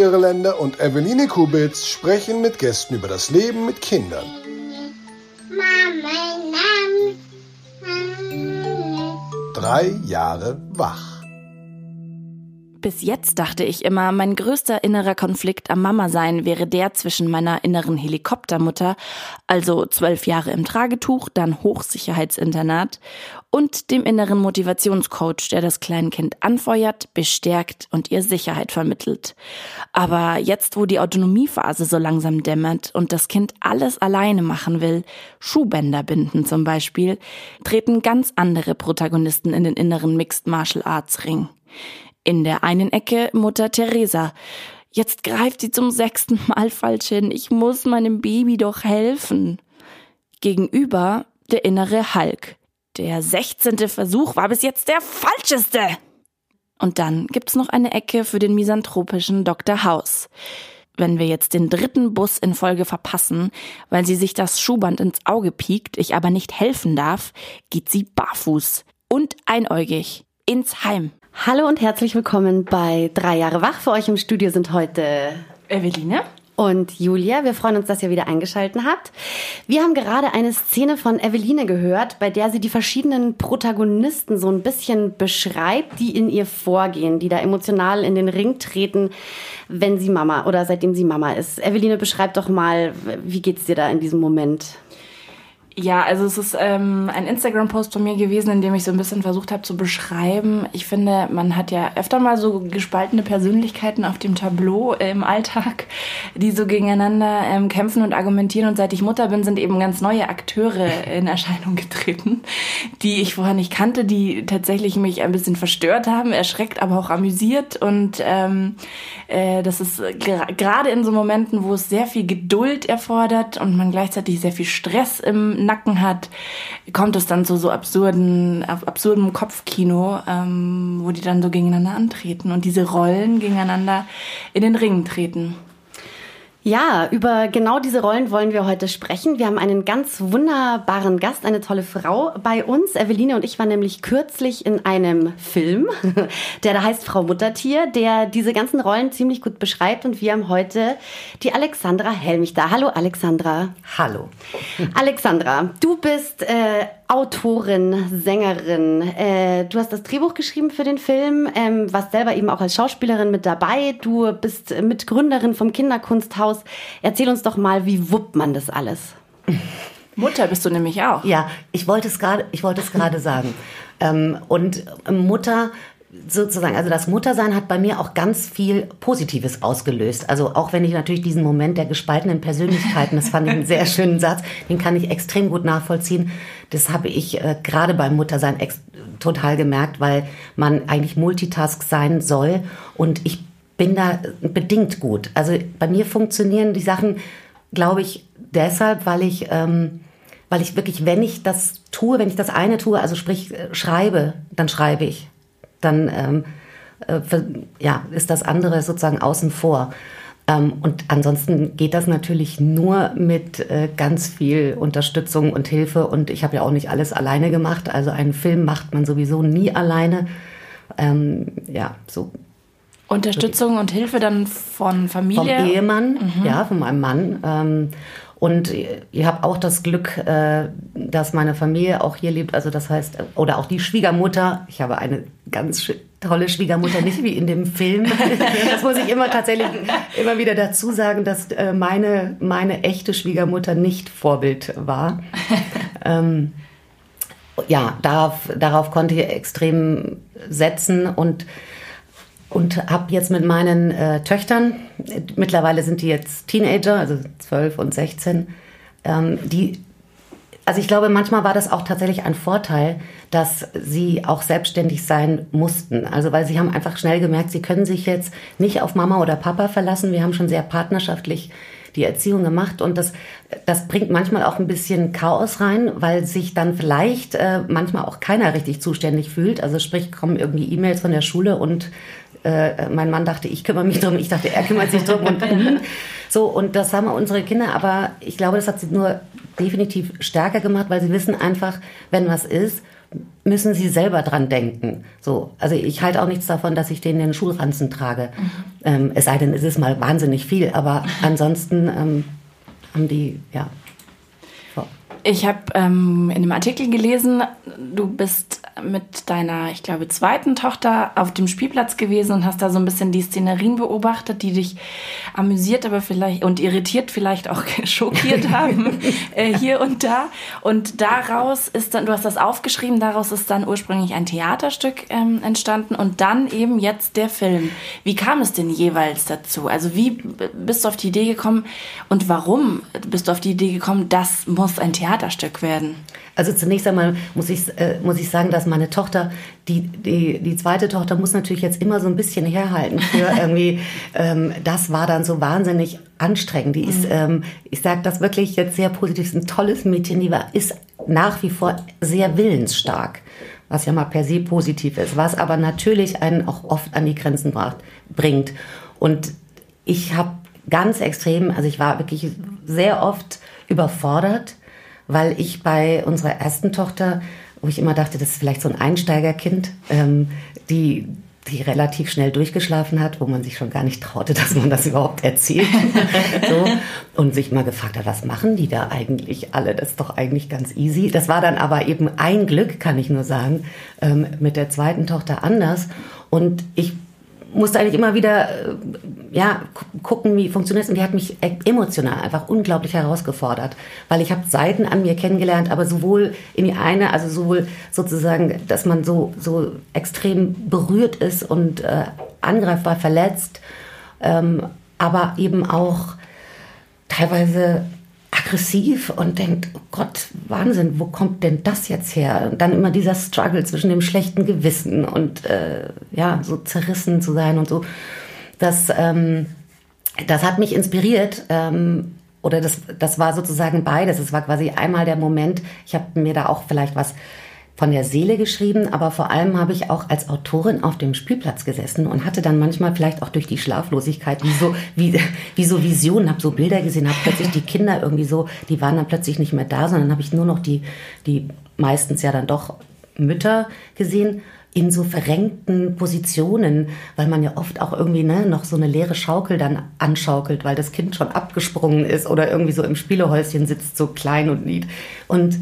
Irländer und Eveline Kubitz sprechen mit Gästen über das Leben mit Kindern. Drei Jahre wach. Bis jetzt dachte ich immer, mein größter innerer Konflikt am Mama sein wäre der zwischen meiner inneren Helikoptermutter, also zwölf Jahre im Tragetuch, dann Hochsicherheitsinternat, und dem inneren Motivationscoach, der das Kleinkind anfeuert, bestärkt und ihr Sicherheit vermittelt. Aber jetzt, wo die Autonomiephase so langsam dämmert und das Kind alles alleine machen will, Schuhbänder binden zum Beispiel, treten ganz andere Protagonisten in den inneren Mixed Martial Arts Ring. In der einen Ecke Mutter Teresa. Jetzt greift sie zum sechsten Mal falsch hin. Ich muss meinem Baby doch helfen. Gegenüber der innere Hulk. Der sechzehnte Versuch war bis jetzt der falscheste. Und dann gibt's noch eine Ecke für den misanthropischen Dr. House. Wenn wir jetzt den dritten Bus in Folge verpassen, weil sie sich das Schuhband ins Auge piekt, ich aber nicht helfen darf, geht sie barfuß und einäugig ins Heim. Hallo und herzlich willkommen bei Drei Jahre wach. Für euch im Studio sind heute Eveline und Julia. Wir freuen uns, dass ihr wieder eingeschalten habt. Wir haben gerade eine Szene von Eveline gehört, bei der sie die verschiedenen Protagonisten so ein bisschen beschreibt, die in ihr vorgehen, die da emotional in den Ring treten, wenn sie Mama oder seitdem sie Mama ist. Eveline, beschreib doch mal, wie geht's dir da in diesem Moment? Ja, also es ist ähm, ein Instagram-Post von mir gewesen, in dem ich so ein bisschen versucht habe zu beschreiben. Ich finde, man hat ja öfter mal so gespaltene Persönlichkeiten auf dem Tableau im Alltag, die so gegeneinander ähm, kämpfen und argumentieren. Und seit ich Mutter bin, sind eben ganz neue Akteure in Erscheinung getreten, die ich vorher nicht kannte, die tatsächlich mich ein bisschen verstört haben, erschreckt, aber auch amüsiert. Und ähm, äh, das ist gerade in so Momenten, wo es sehr viel Geduld erfordert und man gleichzeitig sehr viel Stress im Nacken hat, kommt es dann zu so absurden, absurdem Kopfkino, ähm, wo die dann so gegeneinander antreten und diese Rollen gegeneinander in den Ring treten. Ja, über genau diese Rollen wollen wir heute sprechen. Wir haben einen ganz wunderbaren Gast, eine tolle Frau bei uns. Eveline und ich waren nämlich kürzlich in einem Film, der da heißt Frau Muttertier, der diese ganzen Rollen ziemlich gut beschreibt. Und wir haben heute die Alexandra Helmich da. Hallo Alexandra. Hallo. Alexandra, du bist äh, Autorin, Sängerin. Äh, du hast das Drehbuch geschrieben für den Film, ähm, warst selber eben auch als Schauspielerin mit dabei. Du bist Mitgründerin vom Kinderkunsthaus. Erzähl uns doch mal, wie wuppt man das alles? Mutter bist du nämlich auch. Ja, ich wollte es gerade, ich wollte es gerade sagen. Ähm, und Mutter sozusagen, also das Muttersein hat bei mir auch ganz viel Positives ausgelöst. Also auch wenn ich natürlich diesen Moment der gespaltenen Persönlichkeiten, das fand ich einen sehr schönen Satz, den kann ich extrem gut nachvollziehen. Das habe ich äh, gerade beim Muttersein total gemerkt, weil man eigentlich Multitask sein soll und ich bin da bedingt gut. Also bei mir funktionieren die Sachen, glaube ich, deshalb, weil ich ähm, weil ich wirklich, wenn ich das tue, wenn ich das eine tue, also sprich äh, schreibe, dann schreibe ich dann ähm, äh, ja, ist das andere sozusagen außen vor. Ähm, und ansonsten geht das natürlich nur mit äh, ganz viel Unterstützung und Hilfe. Und ich habe ja auch nicht alles alleine gemacht. Also einen Film macht man sowieso nie alleine. Ähm, ja, so. Unterstützung und Hilfe dann von Familie? Vom Ehemann, mhm. ja, von meinem Mann. Und ich habe auch das Glück, äh, dass meine Familie auch hier lebt. Also das heißt, oder auch die Schwiegermutter. Ich habe eine ganz tolle Schwiegermutter, nicht wie in dem Film. Das muss ich immer tatsächlich immer wieder dazu sagen, dass äh, meine, meine echte Schwiegermutter nicht Vorbild war. Ähm, ja, darauf, darauf konnte ich extrem setzen und und habe jetzt mit meinen äh, Töchtern, mittlerweile sind die jetzt Teenager, also 12 und 16, ähm, die, also ich glaube, manchmal war das auch tatsächlich ein Vorteil, dass sie auch selbstständig sein mussten. Also weil sie haben einfach schnell gemerkt, sie können sich jetzt nicht auf Mama oder Papa verlassen. Wir haben schon sehr partnerschaftlich die Erziehung gemacht und das, das bringt manchmal auch ein bisschen Chaos rein, weil sich dann vielleicht äh, manchmal auch keiner richtig zuständig fühlt. Also sprich, kommen irgendwie E-Mails von der Schule und äh, mein Mann dachte, ich kümmere mich drum, ich dachte, er kümmert sich drum und so und das haben unsere Kinder, aber ich glaube, das hat sie nur definitiv stärker gemacht, weil sie wissen einfach, wenn was ist, müssen sie selber dran denken. So, also ich halte auch nichts davon, dass ich denen den Schulranzen trage. Mhm. Ähm, es sei denn, es ist mal wahnsinnig viel, aber ansonsten ähm, haben die, ja, ich habe ähm, in einem Artikel gelesen, du bist mit deiner, ich glaube, zweiten Tochter auf dem Spielplatz gewesen und hast da so ein bisschen die Szenerien beobachtet, die dich amüsiert, aber vielleicht und irritiert, vielleicht auch schockiert haben, äh, hier und da. Und daraus ist dann, du hast das aufgeschrieben, daraus ist dann ursprünglich ein Theaterstück ähm, entstanden und dann eben jetzt der Film. Wie kam es denn jeweils dazu? Also wie bist du auf die Idee gekommen und warum bist du auf die Idee gekommen, das muss ein Theater Theaterstück werden? Also zunächst einmal muss ich, äh, muss ich sagen, dass meine Tochter, die, die, die zweite Tochter muss natürlich jetzt immer so ein bisschen herhalten für irgendwie, ähm, das war dann so wahnsinnig anstrengend. Die ist, mhm. ähm, ich sage das wirklich jetzt sehr positiv, ist ein tolles Mädchen, die war, ist nach wie vor sehr willensstark was ja mal per se positiv ist, was aber natürlich einen auch oft an die Grenzen bracht, bringt. Und ich habe ganz extrem, also ich war wirklich sehr oft überfordert weil ich bei unserer ersten Tochter, wo ich immer dachte, das ist vielleicht so ein Einsteigerkind, ähm, die die relativ schnell durchgeschlafen hat, wo man sich schon gar nicht traute, dass man das überhaupt erzählt. so. Und sich mal gefragt hat, was machen die da eigentlich alle? Das ist doch eigentlich ganz easy. Das war dann aber eben ein Glück, kann ich nur sagen, ähm, mit der zweiten Tochter anders. Und ich musste eigentlich immer wieder äh, ja, gucken, wie funktioniert es. Und die hat mich e-, emotional einfach unglaublich herausgefordert, weil ich habe Seiten an mir kennengelernt, aber sowohl in die eine, also sowohl sozusagen, dass man so, so extrem berührt ist und äh, angreifbar verletzt, ähm, aber eben auch teilweise aggressiv und denkt, oh Gott, Wahnsinn, wo kommt denn das jetzt her? Und dann immer dieser Struggle zwischen dem schlechten Gewissen und äh, ja, so zerrissen zu sein und so. Das, ähm, das hat mich inspiriert. Ähm, oder das, das war sozusagen beides. Es war quasi einmal der Moment, ich habe mir da auch vielleicht was von der Seele geschrieben, aber vor allem habe ich auch als Autorin auf dem Spielplatz gesessen und hatte dann manchmal vielleicht auch durch die Schlaflosigkeit wie so, wie, wie so Visionen, habe so Bilder gesehen, habe plötzlich die Kinder irgendwie so, die waren dann plötzlich nicht mehr da, sondern habe ich nur noch die, die meistens ja dann doch Mütter gesehen in so verrenkten Positionen, weil man ja oft auch irgendwie ne, noch so eine leere Schaukel dann anschaukelt, weil das Kind schon abgesprungen ist oder irgendwie so im Spielehäuschen sitzt, so klein und nied. Und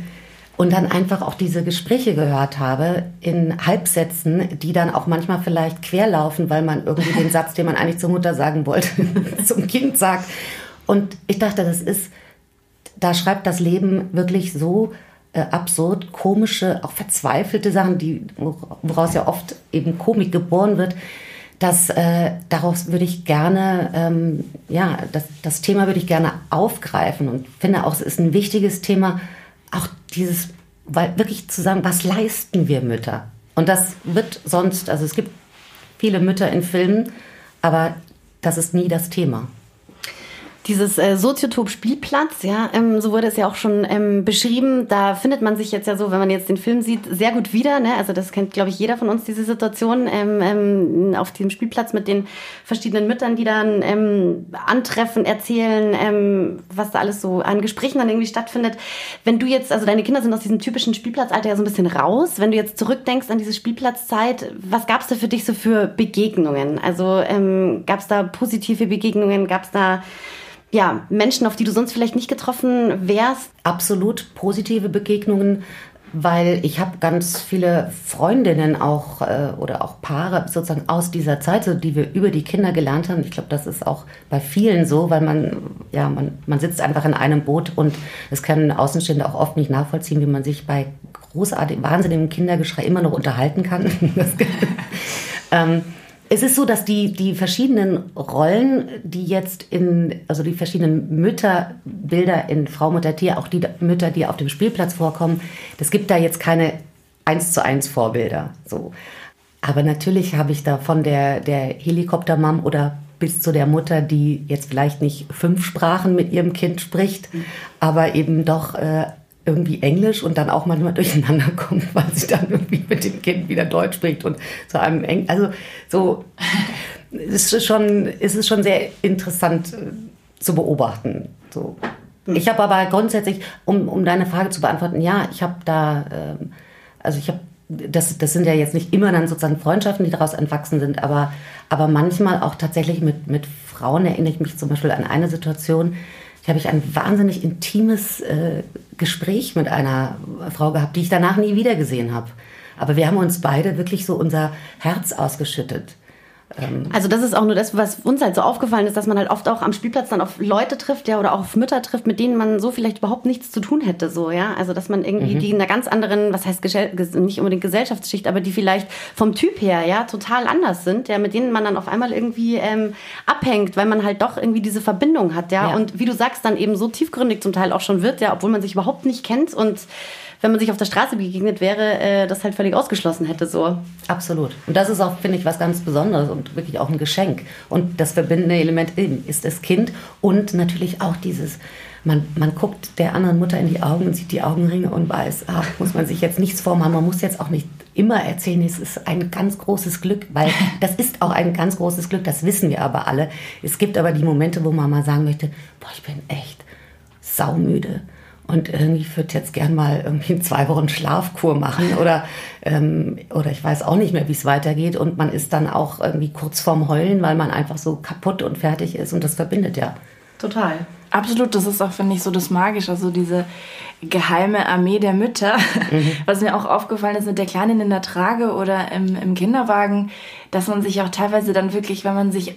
und dann einfach auch diese Gespräche gehört habe in Halbsätzen, die dann auch manchmal vielleicht querlaufen, weil man irgendwie den Satz, den man eigentlich zur Mutter sagen wollte, zum Kind sagt. Und ich dachte, das ist, da schreibt das Leben wirklich so äh, absurd, komische, auch verzweifelte Sachen, die, woraus ja oft eben Komik geboren wird. dass äh, daraus würde ich gerne, ähm, ja, das, das Thema würde ich gerne aufgreifen und finde auch, es ist ein wichtiges Thema, auch dieses, weil wirklich zu sagen, was leisten wir Mütter? Und das wird sonst, also es gibt viele Mütter in Filmen, aber das ist nie das Thema. Dieses äh, Soziotop-Spielplatz, ja, ähm, so wurde es ja auch schon ähm, beschrieben. Da findet man sich jetzt ja so, wenn man jetzt den Film sieht, sehr gut wieder. Ne? Also das kennt, glaube ich, jeder von uns, diese Situation ähm, ähm, auf diesem Spielplatz mit den verschiedenen Müttern, die dann ähm, antreffen, erzählen, ähm, was da alles so an Gesprächen dann irgendwie stattfindet. Wenn du jetzt, also deine Kinder sind aus diesem typischen Spielplatzalter ja so ein bisschen raus. Wenn du jetzt zurückdenkst an diese Spielplatzzeit, was gab es da für dich so für Begegnungen? Also ähm, gab es da positive Begegnungen? Gab es da ja, Menschen, auf die du sonst vielleicht nicht getroffen wärst? Absolut positive Begegnungen, weil ich habe ganz viele Freundinnen auch äh, oder auch Paare sozusagen aus dieser Zeit, so, die wir über die Kinder gelernt haben. Ich glaube, das ist auch bei vielen so, weil man ja man, man sitzt einfach in einem Boot und es können Außenstehende auch oft nicht nachvollziehen, wie man sich bei großartigem, wahnsinnigem Kindergeschrei immer noch unterhalten kann. ähm, es ist so, dass die, die verschiedenen Rollen, die jetzt in, also die verschiedenen Mütterbilder in Frau, Mutter, Tier, auch die Mütter, die auf dem Spielplatz vorkommen, das gibt da jetzt keine eins zu eins Vorbilder, so. Aber natürlich habe ich da von der, der Helikoptermam oder bis zu der Mutter, die jetzt vielleicht nicht fünf Sprachen mit ihrem Kind spricht, mhm. aber eben doch äh, irgendwie Englisch und dann auch manchmal durcheinander kommt, weil sie dann irgendwie mit dem Kind wieder Deutsch spricht und zu einem Eng also so es ist schon es ist schon sehr interessant äh, zu beobachten so. Ich habe aber grundsätzlich um, um deine Frage zu beantworten ja ich habe da ähm, Also ich habe das, das sind ja jetzt nicht immer dann sozusagen Freundschaften, die daraus entwachsen sind, aber, aber manchmal auch tatsächlich mit, mit Frauen erinnere ich mich zum Beispiel an eine Situation, habe ich ein wahnsinnig intimes äh, Gespräch mit einer Frau gehabt, die ich danach nie wieder gesehen habe. Aber wir haben uns beide wirklich so unser Herz ausgeschüttet. Ähm, also das ist auch nur das, was uns halt so aufgefallen ist, dass man halt oft auch am Spielplatz dann auf Leute trifft, ja, oder auch auf Mütter trifft, mit denen man so vielleicht überhaupt nichts zu tun hätte, so, ja. Also dass man irgendwie mhm. die in einer ganz anderen, was heißt nicht unbedingt Gesellschaftsschicht, aber die vielleicht vom Typ her, ja, total anders sind, ja, mit denen man dann auf einmal irgendwie ähm, abhängt, weil man halt doch irgendwie diese Verbindung hat, ja? ja. Und wie du sagst, dann eben so tiefgründig zum Teil auch schon wird, ja, obwohl man sich überhaupt nicht kennt und wenn man sich auf der Straße begegnet wäre, äh, das halt völlig ausgeschlossen hätte. So. Absolut. Und das ist auch, finde ich, was ganz Besonderes und wirklich auch ein Geschenk. Und das verbindende Element eben ist das Kind und natürlich auch dieses, man, man guckt der anderen Mutter in die Augen und sieht die Augenringe und weiß, ach, muss man sich jetzt nichts vormachen, man muss jetzt auch nicht immer erzählen, es ist ein ganz großes Glück, weil das ist auch ein ganz großes Glück, das wissen wir aber alle. Es gibt aber die Momente, wo man mal sagen möchte, boah, ich bin echt saumüde und irgendwie würde jetzt gern mal irgendwie zwei Wochen Schlafkur machen oder, ähm, oder ich weiß auch nicht mehr, wie es weitergeht. Und man ist dann auch irgendwie kurz vorm Heulen, weil man einfach so kaputt und fertig ist und das verbindet ja. Total. Absolut, das ist auch, finde ich, so das Magische, also diese geheime Armee der Mütter. Mhm. Was mir auch aufgefallen ist mit der Kleinen in der Trage oder im, im Kinderwagen, dass man sich auch teilweise dann wirklich, wenn man sich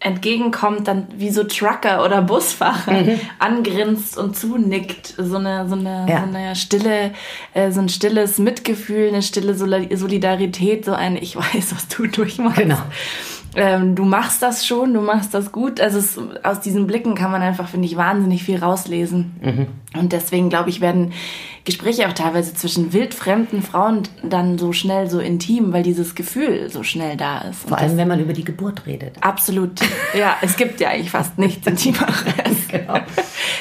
entgegenkommt, dann wie so Trucker oder Busfahrer mhm. angrinst und zunickt. So eine, so eine, ja. so eine stille, äh, so ein stilles Mitgefühl, eine stille Solidarität, so ein Ich weiß, was du durchmachst. Genau. Ähm, du machst das schon, du machst das gut. Also es, aus diesen Blicken kann man einfach, finde ich, wahnsinnig viel rauslesen. Mhm. Und deswegen, glaube ich, werden Gespräche auch teilweise zwischen wildfremden Frauen dann so schnell so intim, weil dieses Gefühl so schnell da ist. Vor allem, wenn man über die Geburt redet. Absolut. Ja, es gibt ja eigentlich fast nichts Intimeres. genau.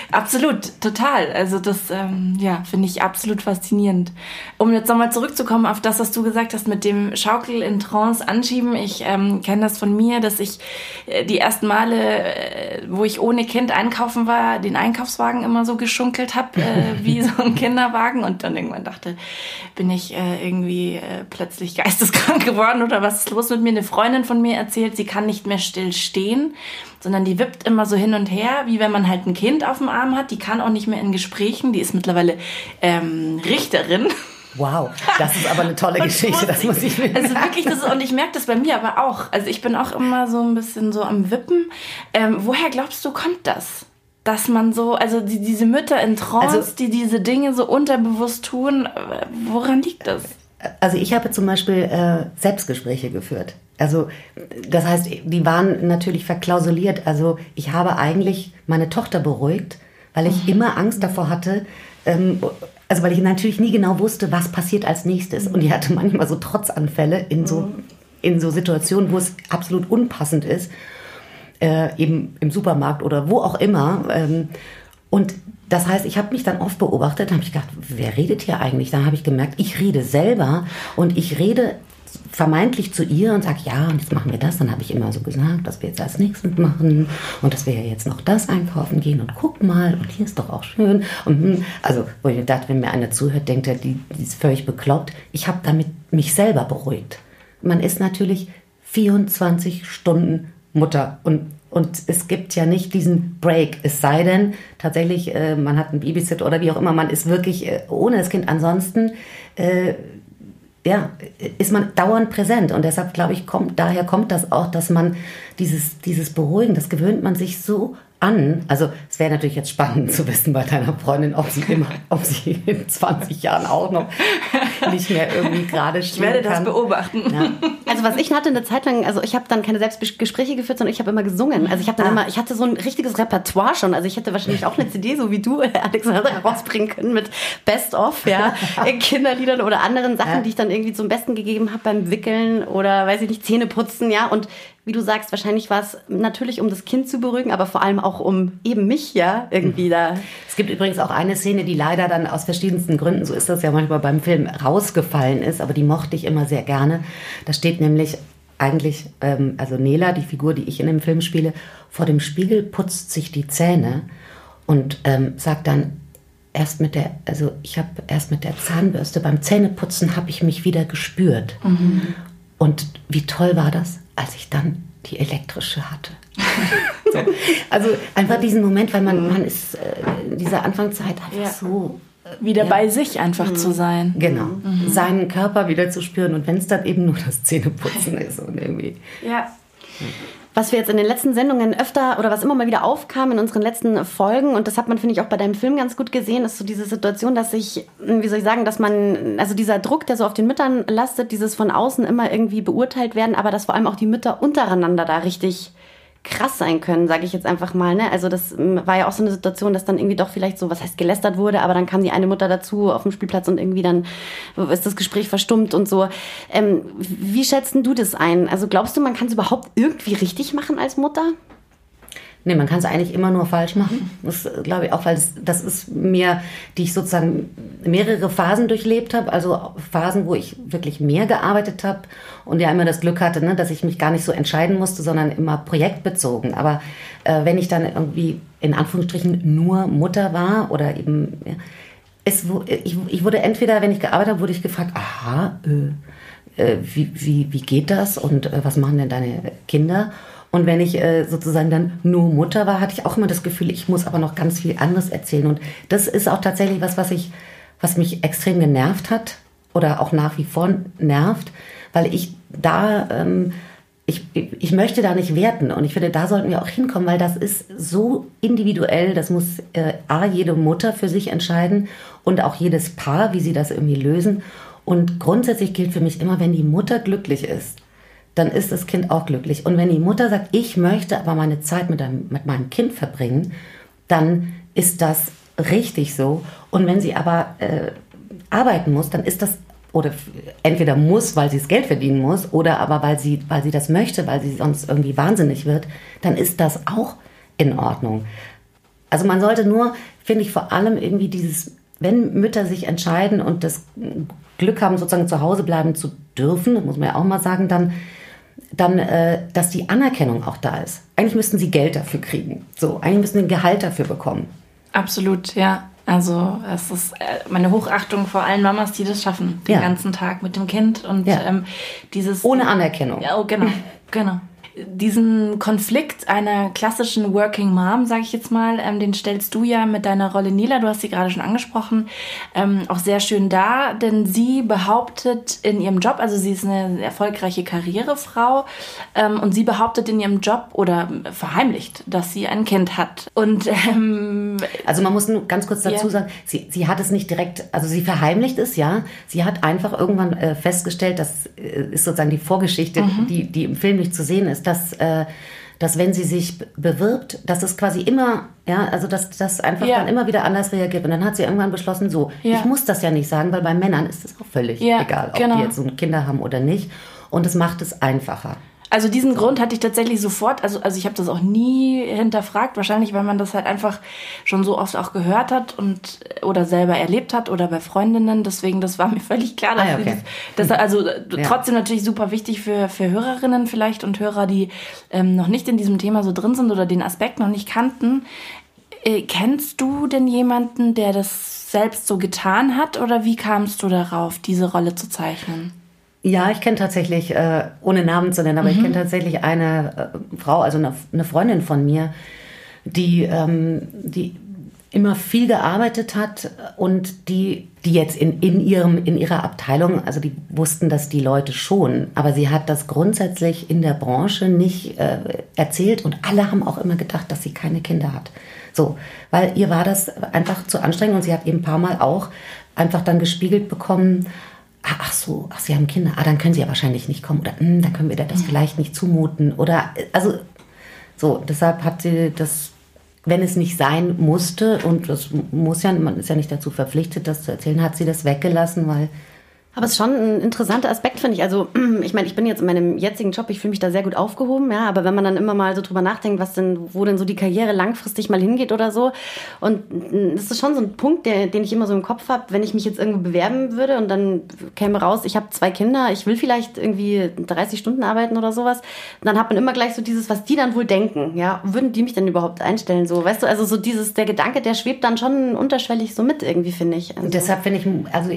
Absolut, total. Also das, ähm, ja, finde ich absolut faszinierend. Um jetzt nochmal zurückzukommen auf das, was du gesagt hast mit dem Schaukel in Trance anschieben. Ich ähm, kenne das von mir, dass ich äh, die ersten Male, äh, wo ich ohne Kind einkaufen war, den Einkaufswagen immer so geschunkelt habe, äh, wie so ein Kinderwagen Kinderwagen und dann irgendwann dachte, bin ich äh, irgendwie äh, plötzlich geisteskrank geworden oder was ist los mit mir? Eine Freundin von mir erzählt, sie kann nicht mehr still stehen, sondern die wippt immer so hin und her, wie wenn man halt ein Kind auf dem Arm hat. Die kann auch nicht mehr in Gesprächen, die ist mittlerweile ähm, Richterin. Wow, das ist aber eine tolle Geschichte, das muss ich mir Also wirklich, das ist, und ich merke das bei mir aber auch. Also ich bin auch immer so ein bisschen so am Wippen. Ähm, woher glaubst du, kommt das? Dass man so, also die, diese Mütter in Trance, also, die diese Dinge so unterbewusst tun, woran liegt das? Also ich habe zum Beispiel äh, Selbstgespräche geführt. Also das heißt, die waren natürlich verklausuliert. Also ich habe eigentlich meine Tochter beruhigt, weil ich mhm. immer Angst davor hatte, ähm, also weil ich natürlich nie genau wusste, was passiert als nächstes. Und die hatte manchmal so Trotzanfälle in so, mhm. in so Situationen, wo es absolut unpassend ist äh, eben im Supermarkt oder wo auch immer. Ähm, und das heißt, ich habe mich dann oft beobachtet, habe ich gedacht, wer redet hier eigentlich? Dann habe ich gemerkt, ich rede selber und ich rede vermeintlich zu ihr und sage, ja, und jetzt machen wir das. Dann habe ich immer so gesagt, dass wir jetzt als nächstes machen und dass wir ja jetzt noch das einkaufen gehen und guck mal und hier ist doch auch schön. Und hm, also, wo ich dachte, wenn mir einer zuhört, denkt er, die, die ist völlig bekloppt. Ich habe damit mich selber beruhigt. Man ist natürlich 24 Stunden Mutter. Und, und es gibt ja nicht diesen Break, es sei denn, tatsächlich, äh, man hat einen Babysit oder wie auch immer, man ist wirklich äh, ohne das Kind. Ansonsten, äh, ja, ist man dauernd präsent. Und deshalb, glaube ich, kommt, daher kommt das auch, dass man dieses, dieses Beruhigen, das gewöhnt man sich so an. Also es wäre natürlich jetzt spannend zu wissen bei deiner Freundin, ob sie immer, ob sie in 20 Jahren auch noch nicht mehr irgendwie gerade stehen Ich werde das beobachten. Ja. Also was ich hatte eine Zeit lang, also ich habe dann keine Selbstgespräche geführt, sondern ich habe immer gesungen. Also ich habe dann ah. immer, ich hatte so ein richtiges Repertoire schon. Also ich hätte wahrscheinlich auch eine CD, so wie du, Alexander, herausbringen können mit Best of, ja, Kinderliedern oder anderen Sachen, ja. die ich dann irgendwie zum Besten gegeben habe beim Wickeln oder weiß ich nicht, Zähne putzen, ja. Und wie du sagst, wahrscheinlich war es natürlich, um das Kind zu beruhigen, aber vor allem auch um eben mich, ja, irgendwie da. Es gibt übrigens auch eine Szene, die leider dann aus verschiedensten Gründen, so ist das ja manchmal beim Film, rausgefallen ist, aber die mochte ich immer sehr gerne. Da steht nämlich eigentlich, ähm, also Nela, die Figur, die ich in dem Film spiele, vor dem Spiegel putzt sich die Zähne und ähm, sagt dann, erst mit der, also ich habe erst mit der Zahnbürste beim Zähneputzen habe ich mich wieder gespürt. Mhm. Und wie toll war das, als ich dann die elektrische hatte. so. Also einfach diesen Moment, weil man, man ist äh, in dieser Anfangszeit einfach ja. so äh, wieder ja. bei sich einfach mhm. zu sein. Genau. Mhm. Seinen Körper wieder zu spüren und wenn es dann eben nur das Zähneputzen ist und irgendwie. Ja was wir jetzt in den letzten Sendungen öfter oder was immer mal wieder aufkam in unseren letzten Folgen. Und das hat man finde ich auch bei deinem Film ganz gut gesehen, ist so diese Situation, dass sich, wie soll ich sagen, dass man, also dieser Druck, der so auf den Müttern lastet, dieses von außen immer irgendwie beurteilt werden, aber dass vor allem auch die Mütter untereinander da richtig krass sein können, sage ich jetzt einfach mal. Ne? Also das war ja auch so eine Situation, dass dann irgendwie doch vielleicht so, was heißt gelästert wurde, aber dann kam die eine Mutter dazu auf dem Spielplatz und irgendwie dann ist das Gespräch verstummt und so. Ähm, wie schätzt du das ein? Also glaubst du, man kann es überhaupt irgendwie richtig machen als Mutter? Nee, man kann es eigentlich immer nur falsch machen. Das glaube ich auch, weil das, das ist mir, die ich sozusagen mehrere Phasen durchlebt habe. Also Phasen, wo ich wirklich mehr gearbeitet habe und ja immer das Glück hatte, ne, dass ich mich gar nicht so entscheiden musste, sondern immer projektbezogen. Aber äh, wenn ich dann irgendwie in Anführungsstrichen nur Mutter war oder eben, ja, es, ich, ich wurde entweder, wenn ich gearbeitet habe, wurde ich gefragt, aha, äh, äh, wie, wie, wie geht das und äh, was machen denn deine Kinder? Und wenn ich äh, sozusagen dann nur Mutter war, hatte ich auch immer das Gefühl, ich muss aber noch ganz viel anderes erzählen. Und das ist auch tatsächlich was, was ich, was mich extrem genervt hat oder auch nach wie vor nervt, weil ich da, ähm, ich, ich möchte da nicht werten. Und ich finde, da sollten wir auch hinkommen, weil das ist so individuell. Das muss äh, A, jede Mutter für sich entscheiden und auch jedes Paar, wie sie das irgendwie lösen. Und grundsätzlich gilt für mich immer, wenn die Mutter glücklich ist, dann ist das Kind auch glücklich. Und wenn die Mutter sagt, ich möchte aber meine Zeit mit, einem, mit meinem Kind verbringen, dann ist das richtig so. Und wenn sie aber äh, arbeiten muss, dann ist das oder entweder muss, weil sie das Geld verdienen muss, oder aber weil sie, weil sie das möchte, weil sie sonst irgendwie wahnsinnig wird, dann ist das auch in Ordnung. Also man sollte nur, finde ich, vor allem irgendwie dieses, wenn Mütter sich entscheiden und das Glück haben, sozusagen zu Hause bleiben zu dürfen, muss man ja auch mal sagen, dann dann, äh, dass die Anerkennung auch da ist. Eigentlich müssten sie Geld dafür kriegen. So, eigentlich müssten sie ein Gehalt dafür bekommen. Absolut, ja. Also es ist äh, meine Hochachtung vor allen Mamas, die das schaffen, den ja. ganzen Tag mit dem Kind und ja. ähm, dieses ohne Anerkennung. Ja, oh, genau, genau diesen Konflikt einer klassischen Working Mom, sage ich jetzt mal, ähm, den stellst du ja mit deiner Rolle Nila, du hast sie gerade schon angesprochen, ähm, auch sehr schön dar, denn sie behauptet in ihrem Job, also sie ist eine erfolgreiche Karrierefrau ähm, und sie behauptet in ihrem Job oder verheimlicht, dass sie ein Kind hat. Und ähm, also man muss nur ganz kurz dazu ja. sagen, sie, sie hat es nicht direkt, also sie verheimlicht es ja, sie hat einfach irgendwann äh, festgestellt, das äh, ist sozusagen die Vorgeschichte, mhm. die, die im Film nicht zu sehen ist dass, äh, dass wenn sie sich bewirbt, dass es quasi immer, ja, also dass das einfach ja. dann immer wieder anders reagiert. Und dann hat sie irgendwann beschlossen, so, ja. ich muss das ja nicht sagen, weil bei Männern ist es auch völlig ja, egal, ob genau. die jetzt so Kinder haben oder nicht. Und es macht es einfacher. Also diesen Grund hatte ich tatsächlich sofort, also, also ich habe das auch nie hinterfragt, wahrscheinlich weil man das halt einfach schon so oft auch gehört hat und oder selber erlebt hat oder bei Freundinnen, deswegen das war mir völlig klar, dass ah, okay. das, das, also ja. trotzdem natürlich super wichtig für, für Hörerinnen vielleicht und Hörer, die ähm, noch nicht in diesem Thema so drin sind oder den Aspekt noch nicht kannten. Äh, kennst du denn jemanden, der das selbst so getan hat oder wie kamst du darauf, diese Rolle zu zeichnen? Ja, ich kenne tatsächlich, äh, ohne Namen zu nennen, aber mhm. ich kenne tatsächlich eine äh, Frau, also eine, eine, Freundin von mir, die, ähm, die immer viel gearbeitet hat und die, die jetzt in, in, ihrem, in ihrer Abteilung, also die wussten das die Leute schon, aber sie hat das grundsätzlich in der Branche nicht äh, erzählt und alle haben auch immer gedacht, dass sie keine Kinder hat. So, weil ihr war das einfach zu anstrengend und sie hat eben ein paar Mal auch einfach dann gespiegelt bekommen, Ah, ach so, ach, Sie haben Kinder, ah, dann können Sie ja wahrscheinlich nicht kommen. Oder hm, dann können wir das vielleicht nicht zumuten. Oder also so, deshalb hat sie das, wenn es nicht sein musste und das muss ja, man ist ja nicht dazu verpflichtet, das zu erzählen, hat sie das weggelassen, weil Aber es ist schon ein interessanter Aspekt, finde ich. Also, ich meine, ich bin jetzt in meinem jetzigen Job, ich fühle mich da sehr gut aufgehoben, ja, aber wenn man dann immer mal so drüber nachdenkt, was denn, wo denn so die Karriere langfristig mal hingeht oder so, und das ist schon so ein Punkt, der, den ich immer so im Kopf habe, wenn ich mich jetzt irgendwo bewerben würde und dann käme raus, ich habe zwei Kinder, ich will vielleicht irgendwie 30 Stunden arbeiten oder sowas, dann hat man immer gleich so dieses, was die dann wohl denken, ja, würden die mich denn überhaupt einstellen, so, weißt du, also so dieses, der Gedanke, der schwebt dann schon unterschwellig so mit irgendwie, finde ich. Also. Deshalb finde ich, also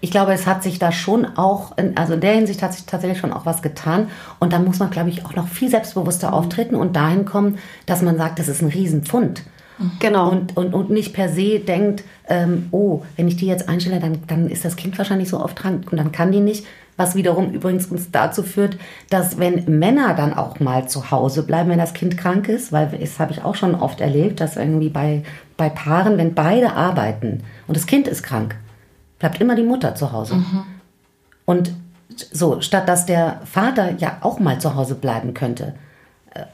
ich glaube, es hat sich da schon auch, in, also in der Hinsicht hat sich tatsächlich schon auch was getan. Und dann muss man, glaube ich, auch noch viel selbstbewusster mhm. auftreten und dahin kommen, dass man sagt, das ist ein Riesenpfund. Mhm. Genau. Und, und, und nicht per se denkt, ähm, oh, wenn ich die jetzt einstelle, dann, dann ist das Kind wahrscheinlich so oft krank und dann kann die nicht. Was wiederum übrigens uns dazu führt, dass wenn Männer dann auch mal zu Hause bleiben, wenn das Kind krank ist, weil das habe ich auch schon oft erlebt, dass irgendwie bei, bei Paaren, wenn beide arbeiten und das Kind ist krank, bleibt immer die Mutter zu Hause. Mhm. Und so, statt dass der Vater ja auch mal zu Hause bleiben könnte. Äh,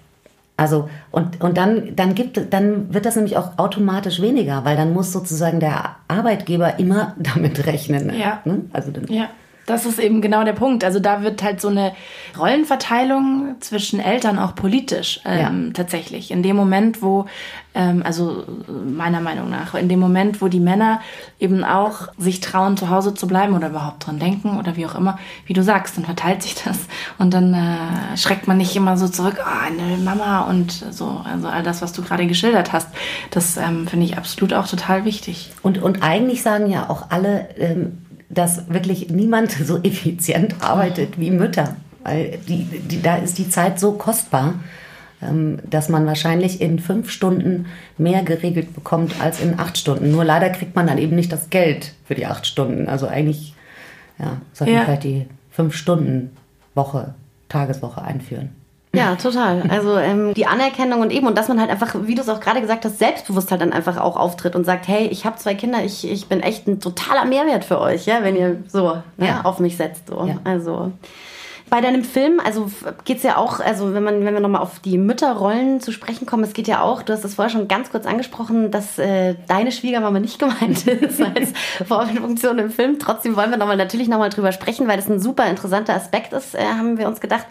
also, und, und dann, dann, gibt, dann wird das nämlich auch automatisch weniger, weil dann muss sozusagen der Arbeitgeber immer damit rechnen. Ja. Ne? Also dann, ja. Das ist eben genau der Punkt. Also da wird halt so eine Rollenverteilung zwischen Eltern auch politisch ähm, ja. tatsächlich. In dem Moment, wo, ähm, also meiner Meinung nach, in dem Moment, wo die Männer eben auch sich trauen, zu Hause zu bleiben oder überhaupt dran denken oder wie auch immer, wie du sagst, dann verteilt sich das und dann äh, schreckt man nicht immer so zurück, oh, eine Mama und so, also all das, was du gerade geschildert hast. Das ähm, finde ich absolut auch total wichtig. Und, und eigentlich sagen ja auch alle, ähm, dass wirklich niemand so effizient arbeitet wie Mütter. Weil die, die, da ist die Zeit so kostbar, ähm, dass man wahrscheinlich in fünf Stunden mehr geregelt bekommt als in acht Stunden. Nur leider kriegt man dann eben nicht das Geld für die acht Stunden. Also eigentlich ja, sollte man ja. vielleicht die fünf Stunden Woche, Tageswoche einführen. Ja, total. Also ähm, die Anerkennung und eben, und dass man halt einfach, wie du es auch gerade gesagt hast, selbstbewusst halt dann einfach auch auftritt und sagt, hey, ich habe zwei Kinder, ich, ich bin echt ein totaler Mehrwert für euch, ja, wenn ihr so ja. ja auf mich setzt. So. Ja. Also bei deinem Film, also geht es ja auch, also wenn man, wenn wir nochmal auf die Mütterrollen zu sprechen kommen, es geht ja auch, du hast es vorher schon ganz kurz angesprochen, dass äh, deine Schwiegermama nicht gemeint ist als Vorbildfunktion im Film. Trotzdem wollen wir nochmal natürlich nochmal drüber sprechen, weil das ein super interessanter Aspekt ist, äh, haben wir uns gedacht.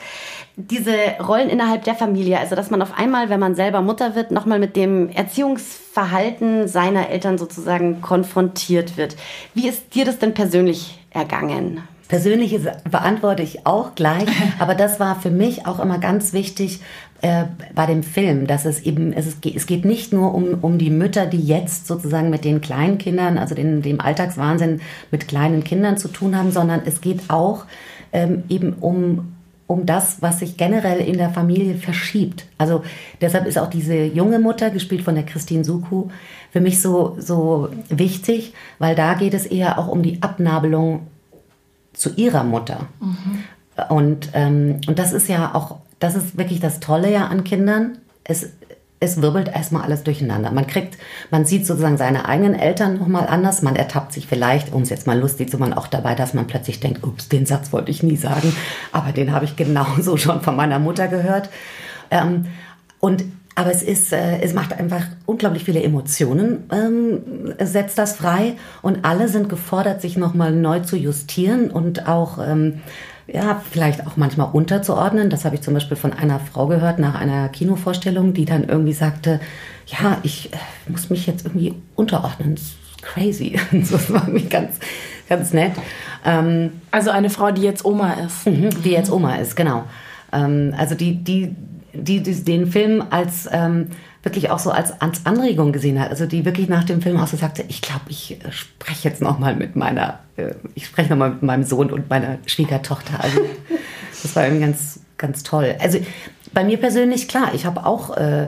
Diese Rollen innerhalb der Familie, also dass man auf einmal, wenn man selber Mutter wird, nochmal mit dem Erziehungsverhalten seiner Eltern sozusagen konfrontiert wird. Wie ist dir das denn persönlich ergangen? Persönliches beantworte ich auch gleich, aber das war für mich auch immer ganz wichtig äh, bei dem Film, dass es eben, es, ist, es geht nicht nur um, um die Mütter, die jetzt sozusagen mit den kleinen Kindern, also den, dem Alltagswahnsinn mit kleinen Kindern zu tun haben, sondern es geht auch ähm, eben um um das, was sich generell in der Familie verschiebt. Also deshalb ist auch diese junge Mutter, gespielt von der Christine Suku, für mich so, so wichtig, weil da geht es eher auch um die Abnabelung zu ihrer Mutter. Mhm. Und, ähm, und das ist ja auch, das ist wirklich das Tolle ja an Kindern. Es, es wirbelt erstmal alles durcheinander. Man kriegt, man sieht sozusagen seine eigenen Eltern nochmal anders. Man ertappt sich vielleicht, um es jetzt mal lustig zu machen, auch dabei, dass man plötzlich denkt, ups, den Satz wollte ich nie sagen, aber den habe ich genauso schon von meiner Mutter gehört. Ähm, und aber es ist, äh, es macht einfach unglaublich viele Emotionen, ähm, setzt das frei und alle sind gefordert, sich nochmal neu zu justieren und auch, ähm, ja, vielleicht auch manchmal unterzuordnen. Das habe ich zum Beispiel von einer Frau gehört nach einer Kinovorstellung, die dann irgendwie sagte, ja, ich äh, muss mich jetzt irgendwie unterordnen. Das ist crazy. das war mich ganz, ganz nett. Ähm, also eine Frau, die jetzt Oma ist. Mhm, die jetzt Oma ist, genau. Ähm, also die, die die, die den Film als ähm, wirklich auch so als, als Anregung gesehen hat. Also die wirklich nach dem Film auch so sagte, ich glaube, ich äh, spreche jetzt noch mal mit meiner, äh, ich spreche noch mal mit meinem Sohn und meiner Schwiegertochter. Also das war irgendwie ganz, ganz toll. Also bei mir persönlich, klar, ich habe auch äh,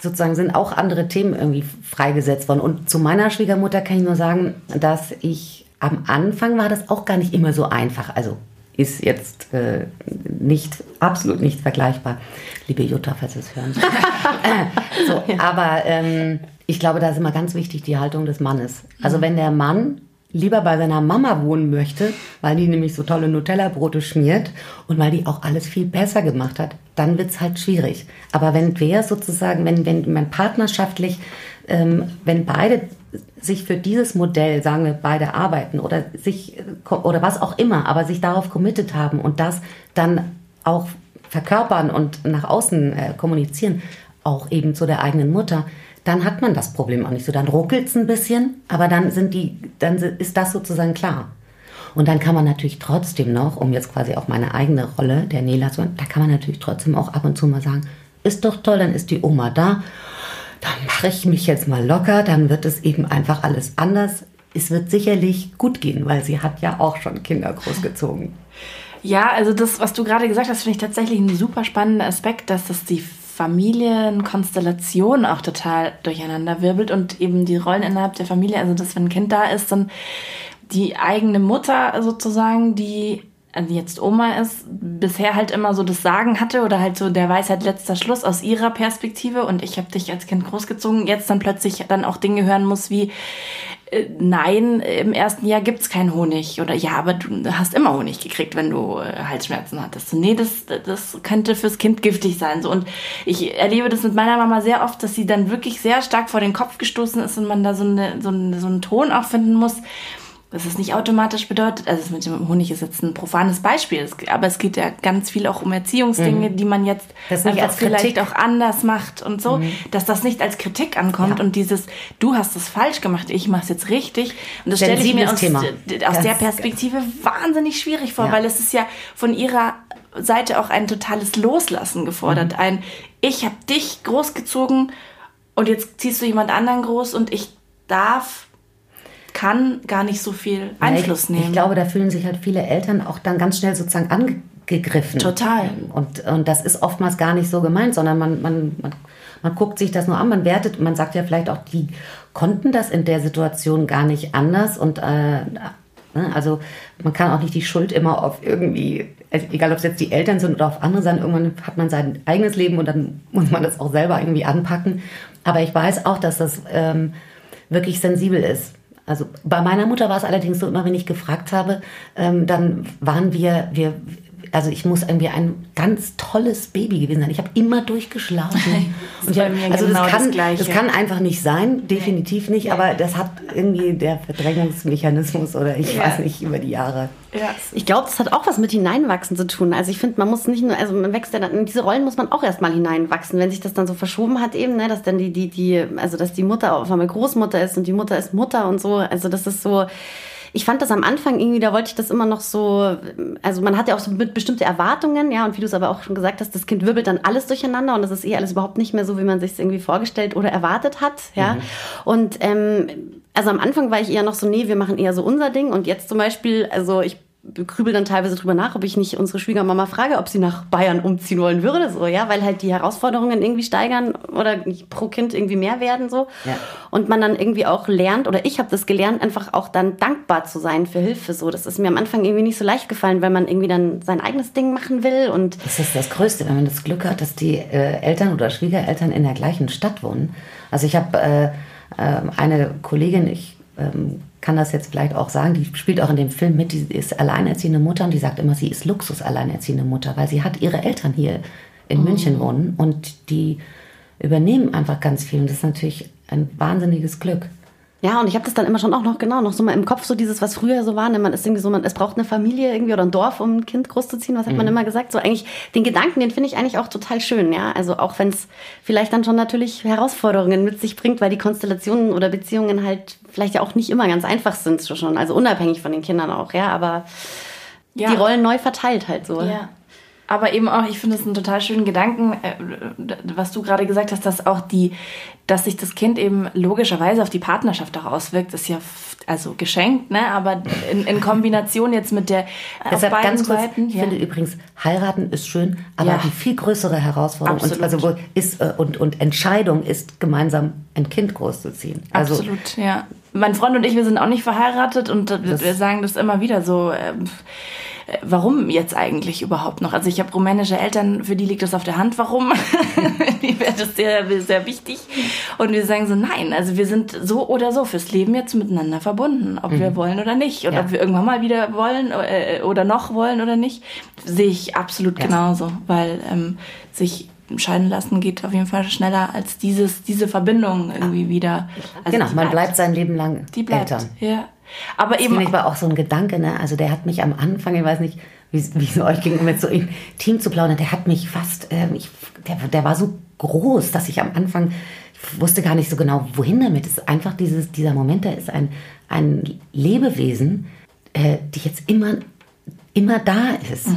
sozusagen sind auch andere Themen irgendwie freigesetzt worden. Und zu meiner Schwiegermutter kann ich nur sagen, dass ich am Anfang war das auch gar nicht immer so einfach. Also ist jetzt äh, nicht, absolut nicht vergleichbar. Liebe Jutta, falls Sie es hören. so. Aber ähm, ich glaube, da ist immer ganz wichtig die Haltung des Mannes. Also mhm. wenn der Mann lieber bei seiner Mama wohnen möchte, weil die nämlich so tolle Nutella-Brote schmiert und weil die auch alles viel besser gemacht hat, dann wird es halt schwierig. Aber wenn wer sozusagen, wenn, wenn man partnerschaftlich wenn beide sich für dieses Modell, sagen wir, beide arbeiten oder sich oder was auch immer, aber sich darauf committed haben und das dann auch verkörpern und nach außen äh, kommunizieren, auch eben zu der eigenen Mutter, dann hat man das Problem auch nicht so. Dann ruckelt es ein bisschen, aber dann sind die, dann ist das sozusagen klar. Und dann kann man natürlich trotzdem noch, um jetzt quasi auch meine eigene Rolle der Nela zu, da kann man natürlich trotzdem auch ab und zu mal sagen, ist doch toll, dann ist die Oma da, dann mache ich mich jetzt mal locker, dann wird es eben einfach alles anders. Es wird sicherlich gut gehen, weil sie hat ja auch schon Kinder großgezogen. Ja, also das, was du gerade gesagt hast, finde ich tatsächlich ein super spannender Aspekt, dass das die Familienkonstellation auch total durcheinander wirbelt und eben die Rollen innerhalb der Familie, also dass wenn ein Kind da ist, dann die eigene Mutter sozusagen, die also jetzt Oma ist, bisher halt immer so das Sagen hatte oder halt so der Weisheit letzter Schluss aus ihrer Perspektive und ich habe dich als Kind großgezogen, jetzt dann plötzlich dann auch Dinge hören muss wie äh, nein, im ersten Jahr gibt's keinen Honig oder ja, aber du hast immer Honig gekriegt, wenn du äh, Halsschmerzen hattest. nee, das, das könnte fürs Kind giftig sein. So und ich erlebe das mit meiner Mama sehr oft, dass sie dann wirklich sehr stark vor den Kopf gestoßen ist und man da so, eine, so, eine, so einen Ton auch finden muss dass es nicht automatisch bedeutet, also mit dem Honig ist jetzt ein profanes Beispiel, aber es geht ja ganz viel auch um Erziehungsdinge, mhm. die man jetzt einfach vielleicht auch anders macht und so, mhm. dass das nicht als Kritik ankommt ja. und dieses, du hast es falsch gemacht, ich mache es jetzt richtig. Und das stelle ich mir aus, aus der Perspektive wahnsinnig schwierig vor, ja. weil es ist ja von ihrer Seite auch ein totales Loslassen gefordert. Mhm. Ein, ich habe dich großgezogen und jetzt ziehst du jemand anderen groß und ich darf kann gar nicht so viel Einfluss ich, nehmen. Ich glaube, da fühlen sich halt viele Eltern auch dann ganz schnell sozusagen angegriffen. Total. Und, und das ist oftmals gar nicht so gemeint, sondern man, man, man, man guckt sich das nur an, man wertet, man sagt ja vielleicht auch, die konnten das in der Situation gar nicht anders und äh, ne, also man kann auch nicht die Schuld immer auf irgendwie, egal ob es jetzt die Eltern sind oder auf andere sein, irgendwann hat man sein eigenes Leben und dann muss man das auch selber irgendwie anpacken. Aber ich weiß auch, dass das ähm, wirklich sensibel ist. Also bei meiner Mutter war es allerdings so, immer wenn ich gefragt habe, ähm, dann waren wir, wir, also ich muss irgendwie ein ganz tolles Baby gewesen sein. Ich habe immer durchgeschlafen. das ja, also genau das, kann, das, das kann einfach nicht sein, definitiv nicht. Aber das hat irgendwie der Verdrängungsmechanismus oder ich ja. weiß nicht über die Jahre. Ja. Ich glaube, das hat auch was mit hineinwachsen zu tun. Also ich finde, man muss nicht nur, also man wächst ja dann, in diese Rollen muss man auch erstmal hineinwachsen, wenn sich das dann so verschoben hat eben, ne, dass dann die, die, die, also dass die Mutter auf einmal Großmutter ist und die Mutter ist Mutter und so. Also das ist so, ich fand das am Anfang irgendwie, da wollte ich das immer noch so, also man hat ja auch so mit bestimmte Erwartungen, ja, und wie du es aber auch schon gesagt hast, das Kind wirbelt dann alles durcheinander und das ist eh alles überhaupt nicht mehr so, wie man sich es irgendwie vorgestellt oder erwartet hat, ja. Mhm. Und ähm, also am Anfang war ich eher noch so, nee, wir machen eher so unser Ding und jetzt zum Beispiel, also ich grübel dann teilweise drüber nach, ob ich nicht unsere Schwiegermama frage, ob sie nach Bayern umziehen wollen würde, so, ja, weil halt die Herausforderungen irgendwie steigern oder pro Kind irgendwie mehr werden, so. Ja. Und man dann irgendwie auch lernt, oder ich habe das gelernt, einfach auch dann dankbar zu sein für Hilfe, so. Das ist mir am Anfang irgendwie nicht so leicht gefallen, weil man irgendwie dann sein eigenes Ding machen will und. Das ist das Größte, wenn man das Glück hat, dass die äh, Eltern oder Schwiegereltern in der gleichen Stadt wohnen. Also ich habe äh, äh, eine Kollegin, ich ähm, kann das jetzt vielleicht auch sagen, die spielt auch in dem Film mit, die ist alleinerziehende Mutter und die sagt immer, sie ist Luxus alleinerziehende Mutter, weil sie hat ihre Eltern hier in mhm. München wohnen und die übernehmen einfach ganz viel und das ist natürlich ein wahnsinniges Glück. Ja, und ich habe das dann immer schon auch noch genau noch so mal im Kopf so dieses, was früher so war. Ne? Man ist irgendwie so, man, es braucht eine Familie irgendwie oder ein Dorf, um ein Kind großzuziehen. Was hat mhm. man immer gesagt? So eigentlich den Gedanken, den finde ich eigentlich auch total schön. Ja, also auch wenn es vielleicht dann schon natürlich Herausforderungen mit sich bringt, weil die Konstellationen oder Beziehungen halt vielleicht ja auch nicht immer ganz einfach sind schon. Also unabhängig von den Kindern auch. Ja, aber ja. die Rollen neu verteilt halt so. Ja. Aber eben auch, ich finde es einen total schönen Gedanken, äh, was du gerade gesagt hast, dass auch die, dass sich das Kind eben logischerweise auf die Partnerschaft auch auswirkt, ist ja also geschenkt, ne? Aber in, in Kombination jetzt mit der Deshalb auf beiden ganz kurz, Seiten. Ich ja. finde übrigens, heiraten ist schön, aber ja. die viel größere Herausforderung und, also ist, äh, und, und Entscheidung ist, gemeinsam ein Kind großzuziehen. Also, Absolut, ja. Mein Freund und ich, wir sind auch nicht verheiratet und wir sagen das immer wieder so. Äh, warum jetzt eigentlich überhaupt noch? Also ich habe rumänische Eltern, für die liegt das auf der Hand, warum? die wäre das sehr, sehr wichtig. Und wir sagen so, nein, also wir sind so oder so fürs Leben jetzt miteinander verbunden, ob mhm. wir wollen oder nicht. Und ja. ob wir irgendwann mal wieder wollen äh, oder noch wollen oder nicht, sehe ich absolut ja. genauso. Weil ähm, sich scheiden lassen geht auf jeden Fall schneller als dieses, diese Verbindung irgendwie wieder. Also genau, man bleibt sein Leben lang Die bleibt. Eltern. Ja. Aber Das eben. ich war auch so ein Gedanke, ne? Also der hat mich am Anfang, ich weiß nicht, wie es euch ging, mit so intim zu plaudern, der hat mich fast, ähm, ich, der, der war so groß, dass ich am Anfang, ich wusste gar nicht so genau, wohin damit. Es ist einfach dieses, dieser Moment, der ist ein, ein Lebewesen, äh, die jetzt immer, immer da ist.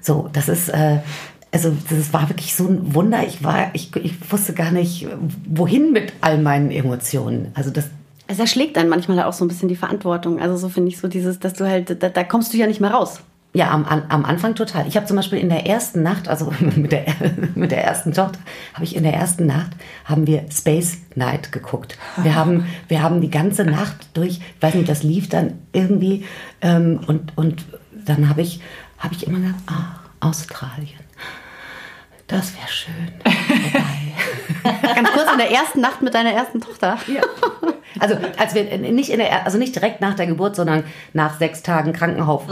So, das ist, äh, also das war wirklich so ein Wunder. Ich war, ich, ich wusste gar nicht, wohin mit all meinen Emotionen. Also das, Es erschlägt einen manchmal auch so ein bisschen die Verantwortung. Also so finde ich so dieses, dass du halt, da, da kommst du ja nicht mehr raus. Ja, am, am Anfang total. Ich habe zum Beispiel in der ersten Nacht, also mit der, mit der ersten Tochter, habe ich in der ersten Nacht, haben wir Space Night geguckt. Wir haben, wir haben die ganze Nacht durch, ich weiß nicht, das lief dann irgendwie ähm, und, und dann habe ich, habe ich immer gedacht, ah, Australien, das wäre schön. Ganz kurz in der ersten Nacht mit deiner ersten Tochter. ja. Also als wir nicht in der, also nicht direkt nach der Geburt, sondern nach sechs Tagen Krankenhaus,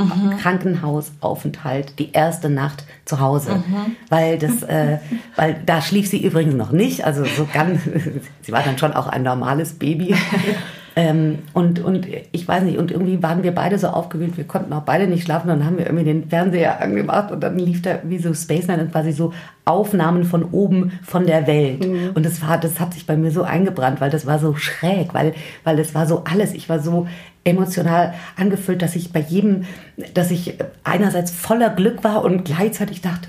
Krankenhausaufenthalt, die erste Nacht zu Hause, weil das, äh, weil da schlief sie übrigens noch nicht, also so ganz, sie war dann schon auch ein normales Baby. Ähm, und, und ich weiß nicht, und irgendwie waren wir beide so aufgewühlt, wir konnten auch beide nicht schlafen, dann haben wir irgendwie den Fernseher angemacht und dann lief da wie so Space Night und quasi so Aufnahmen von oben von der Welt. Und das war, das hat sich bei mir so eingebrannt, weil das war so schräg, weil, weil das war so alles. Ich war so emotional angefüllt, dass ich bei jedem, dass ich einerseits voller Glück war und gleichzeitig dachte,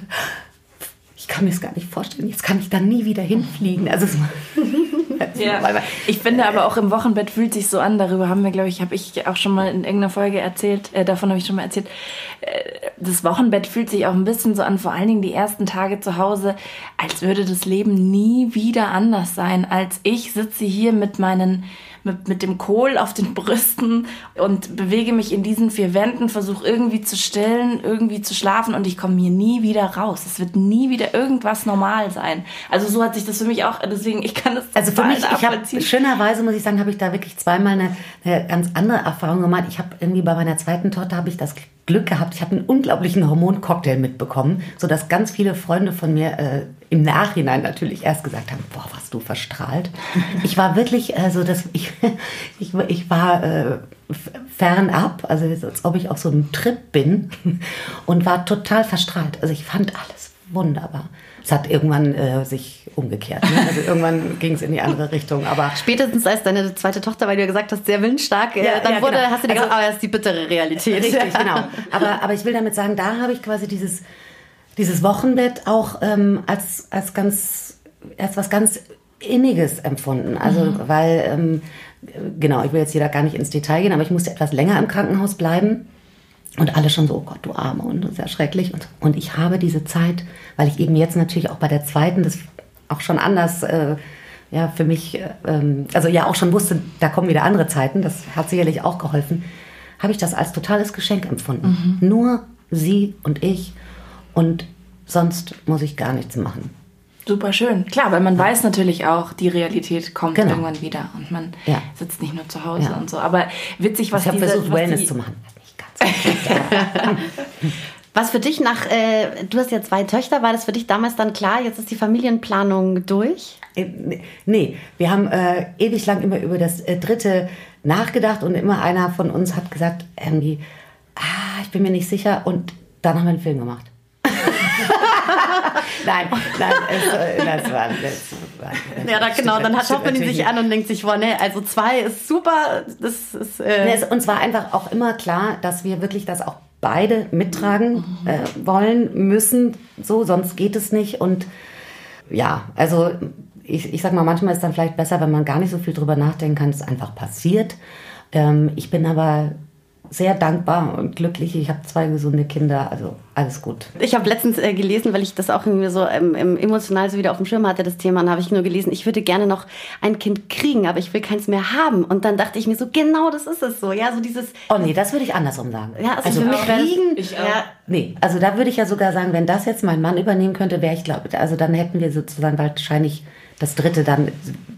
ich kann mir es gar nicht vorstellen, jetzt kann ich da nie wieder hinfliegen. Also es war, Ja. Ich finde aber auch im Wochenbett fühlt sich so an. Darüber haben wir, glaube ich, habe ich auch schon mal in irgendeiner Folge erzählt. Äh, davon habe ich schon mal erzählt. Äh, das Wochenbett fühlt sich auch ein bisschen so an, vor allen Dingen die ersten Tage zu Hause, als würde das Leben nie wieder anders sein. Als ich sitze hier mit meinen mit, mit dem Kohl auf den Brüsten und bewege mich in diesen vier Wänden, versuche irgendwie zu stillen, irgendwie zu schlafen und ich komme hier nie wieder raus. Es wird nie wieder irgendwas normal sein. Also so hat sich das für mich auch, deswegen, ich kann das Also für mich, ich habe schönerweise muss ich sagen, habe ich da wirklich zweimal eine, eine ganz andere Erfahrung gemacht. Ich habe irgendwie bei meiner zweiten Tochter habe ich das Glück gehabt, ich habe einen unglaublichen Hormoncocktail mitbekommen, so dass ganz viele Freunde von mir äh, im Nachhinein natürlich erst gesagt haben, boah, warst du verstrahlt. Ich war wirklich, also das, ich, ich, ich war äh, fernab, also als ob ich auf so einem Trip bin und war total verstrahlt. Also ich fand alles wunderbar. Es hat irgendwann äh, sich umgekehrt. Ne? Also irgendwann ging es in die andere Richtung. Aber Spätestens als deine zweite Tochter, weil du ja gesagt hast, sehr willensstark, äh, Ja, dann ja, wurde, genau. hast du dir Also- gedacht, oh, das ist die bittere Realität. Richtig, genau. Aber, aber ich will damit sagen, da habe ich quasi dieses, dieses Wochenbett auch ähm, als, als ganz, als was ganz Inniges empfunden. Also, weil, ähm, genau, ich will jetzt hier da gar nicht ins Detail gehen, aber ich musste etwas länger im Krankenhaus bleiben. Und alle schon so, oh Gott, du Arme und das ist ja schrecklich. Und, und ich habe diese Zeit, weil ich eben jetzt natürlich auch bei der zweiten das auch schon anders, äh, ja, für mich, äh, ähm, also ja auch schon wusste, da kommen wieder andere Zeiten, das hat sicherlich auch geholfen, habe ich das als totales Geschenk empfunden. Nur sie und ich und sonst muss ich gar nichts machen. Super schön. Klar, weil man weiß natürlich auch, die Realität kommt Genau. irgendwann wieder und man Ja. sitzt nicht nur zu Hause Ja. und so. Aber witzig, was ich habe versucht, Wellness die, zu machen. Nicht ganz. Was für dich nach, äh, du hast ja zwei Töchter, war das für dich damals dann klar, jetzt ist die Familienplanung durch? Äh, Nee, wir haben äh, ewig lang immer über das äh, dritte nachgedacht und immer einer von uns hat gesagt, irgendwie, ah, ich bin mir nicht sicher und dann haben wir einen Film gemacht. nein, nein, es, äh, das war, das war Ja, da, genau, dann hat, schaut man ihn natürlich sich an und denkt sich, boah, ne, also zwei ist super, das ist, äh, Nee, es, uns war einfach auch immer klar, dass wir wirklich das auch beide mittragen äh, wollen, müssen, so, sonst geht es nicht. Und ja, also ich, ich sag mal, manchmal ist dann vielleicht besser, wenn man gar nicht so viel drüber nachdenken kann, es einfach passiert. Ähm, ich bin aber sehr dankbar und glücklich. Ich habe zwei gesunde Kinder, also alles gut. Ich habe letztens äh, gelesen, weil ich das auch irgendwie so ähm, ähm, emotional so wieder auf dem Schirm hatte, das Thema, und habe ich nur gelesen, ich würde gerne noch ein Kind kriegen, aber ich will keins mehr haben. Und dann dachte ich mir so, genau das ist es so. Ja, so dieses, Oh nee, das würde ich andersrum sagen. ja, also, für mich kriegen, Ich auch. ja, Nee, also da würde ich ja sogar sagen, wenn das jetzt mein Mann übernehmen könnte, wäre ich glaube, also dann hätten wir sozusagen wahrscheinlich das dritte, dann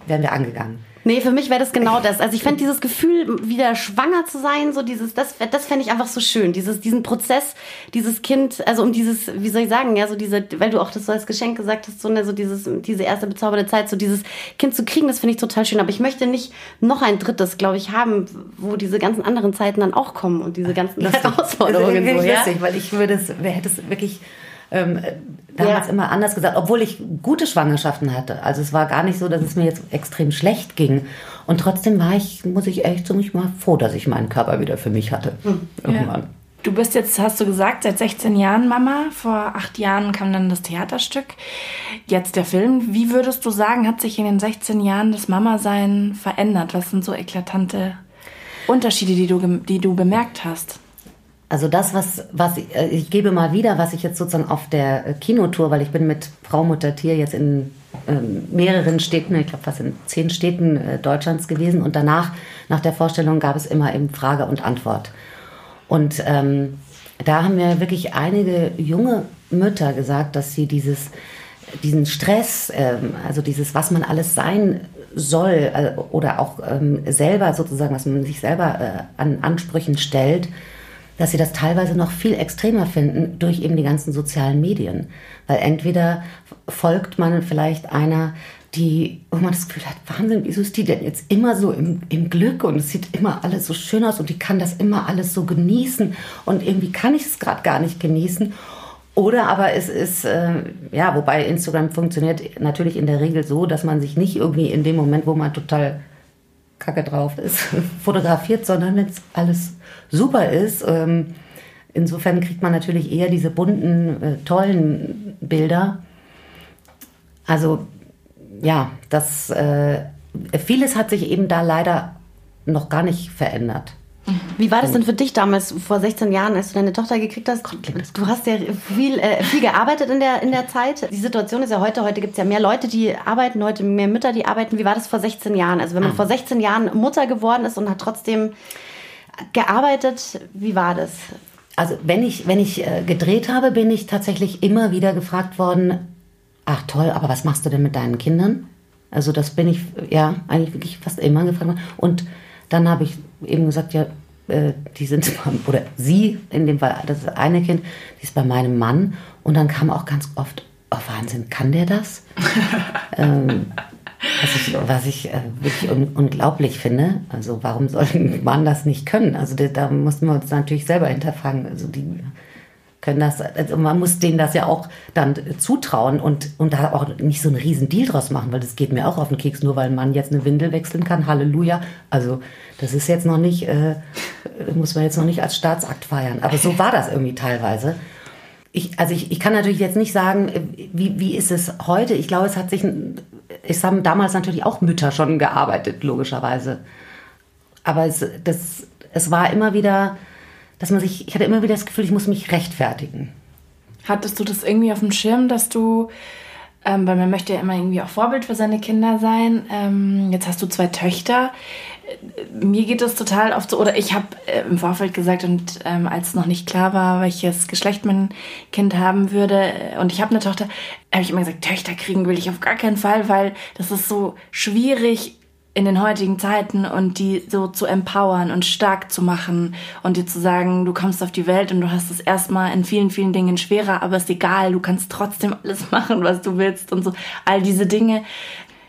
wären wir angegangen. Nee, für mich wäre das genau das. Also ich fände dieses Gefühl, wieder schwanger zu sein, so dieses, das, das fände ich einfach so schön. Dieses, diesen Prozess, dieses Kind, also um dieses, wie soll ich sagen, ja, so diese, weil du auch das so als Geschenk gesagt hast, so, ne, so dieses, diese erste bezaubernde Zeit, so dieses Kind zu kriegen, das finde ich total schön. Aber ich möchte nicht noch ein drittes, glaube ich, haben, wo diese ganzen anderen Zeiten dann auch kommen und diese ganzen das Herausforderungen. Das ist so, ja? lustig, weil ich würde es, wer hätte es wirklich ähm, damals ja. immer anders gesagt, obwohl ich gute Schwangerschaften hatte. Also es war gar nicht so, dass es mir jetzt extrem schlecht ging. Und trotzdem war ich, muss ich echt so mich mal froh, dass ich meinen Körper wieder für mich hatte. Hm. Irgendwann. Ja. Du bist jetzt, hast du gesagt, seit 16 Jahren Mama. Vor acht Jahren kam dann das Theaterstück. Jetzt der Film. Wie würdest du sagen, hat sich in den 16 Jahren das Mama-Sein verändert? Was sind so eklatante Unterschiede, die du, die du bemerkt hast? Also das, was, was ich, äh, ich gebe mal wieder, was ich jetzt sozusagen auf der äh, Kinotour, weil ich bin mit Frau Mutter Tier jetzt in ähm, mehreren Städten, ich glaube fast in zehn Städten äh, Deutschlands gewesen und danach, nach der Vorstellung, gab es immer eben Frage und Antwort. Und ähm, da haben mir wirklich einige junge Mütter gesagt, dass sie dieses, diesen Stress, ähm, also dieses, was man alles sein soll äh, oder auch ähm, selber sozusagen, was man sich selber äh, an Ansprüchen stellt, dass sie das teilweise noch viel extremer finden durch eben die ganzen sozialen Medien. Weil entweder folgt man vielleicht einer, die, wo man das Gefühl hat, Wahnsinn, wieso ist die denn jetzt immer so im, im Glück und es sieht immer alles so schön aus und die kann das immer alles so genießen und irgendwie kann ich es gerade gar nicht genießen. Oder aber es ist, äh, ja, wobei Instagram funktioniert natürlich in der Regel so, dass man sich nicht irgendwie in dem Moment, wo man total kacke drauf ist, fotografiert, sondern wenn es alles super ist. Ähm, insofern kriegt man natürlich eher diese bunten, äh, tollen Bilder. Also ja, das äh, vieles hat sich eben da leider noch gar nicht verändert. Wie war das denn für dich damals, vor 16 Jahren, als du deine Tochter gekriegt hast? Du hast ja viel, äh, viel gearbeitet in der, in der Zeit. Die Situation ist ja heute, heute gibt es ja mehr Leute, die arbeiten, heute mehr Mütter, die arbeiten. Wie war das vor 16 Jahren? Also wenn man ah. vor 16 Jahren Mutter geworden ist und hat trotzdem gearbeitet, wie war das? Also wenn ich, wenn ich äh, gedreht habe, bin ich tatsächlich immer wieder gefragt worden, ach toll, aber was machst du denn mit deinen Kindern? Also das bin ich, ja, eigentlich wirklich fast immer gefragt worden. Und dann habe ich eben gesagt, ja, äh, die sind, oder sie, in dem Fall, das eine Kind, die ist bei meinem Mann. Und dann kam auch ganz oft, oh Wahnsinn, kann der das? ähm, was ich, was ich äh, wirklich un unglaublich finde. Also warum soll ein Mann das nicht können? Also da, da mussten wir uns natürlich selber hinterfragen. Also die können das, also man muss denen das ja auch dann zutrauen und, und da auch nicht so einen riesen Deal draus machen, weil das geht mir auch auf den Keks, nur weil Mann jetzt eine Windel wechseln kann. Halleluja. Also das ist jetzt noch nicht, äh, muss man jetzt noch nicht als Staatsakt feiern. Aber so war das irgendwie teilweise. Ich, also ich, ich kann natürlich jetzt nicht sagen, wie, wie ist es heute. Ich glaube, es hat sich, es haben damals natürlich auch Mütter schon gearbeitet, logischerweise. Aber es, das, es war immer wieder dass man sich, ich hatte immer wieder das Gefühl, ich muss mich rechtfertigen. Hattest du das irgendwie auf dem Schirm, dass du, ähm, weil man möchte ja immer irgendwie auch Vorbild für seine Kinder sein, ähm, jetzt hast du zwei Töchter. Äh, mir geht es total oft so, oder ich habe äh, im Vorfeld gesagt und ähm, als noch nicht klar war, welches Geschlecht mein Kind haben würde äh, und ich habe eine Tochter, habe ich immer gesagt, Töchter kriegen will ich auf gar keinen Fall, weil das ist so schwierig in den heutigen Zeiten und die so zu empowern und stark zu machen und dir zu sagen, du kommst auf die Welt und du hast es erstmal in vielen, vielen Dingen schwerer, aber ist egal, du kannst trotzdem alles machen, was du willst und so. All diese Dinge.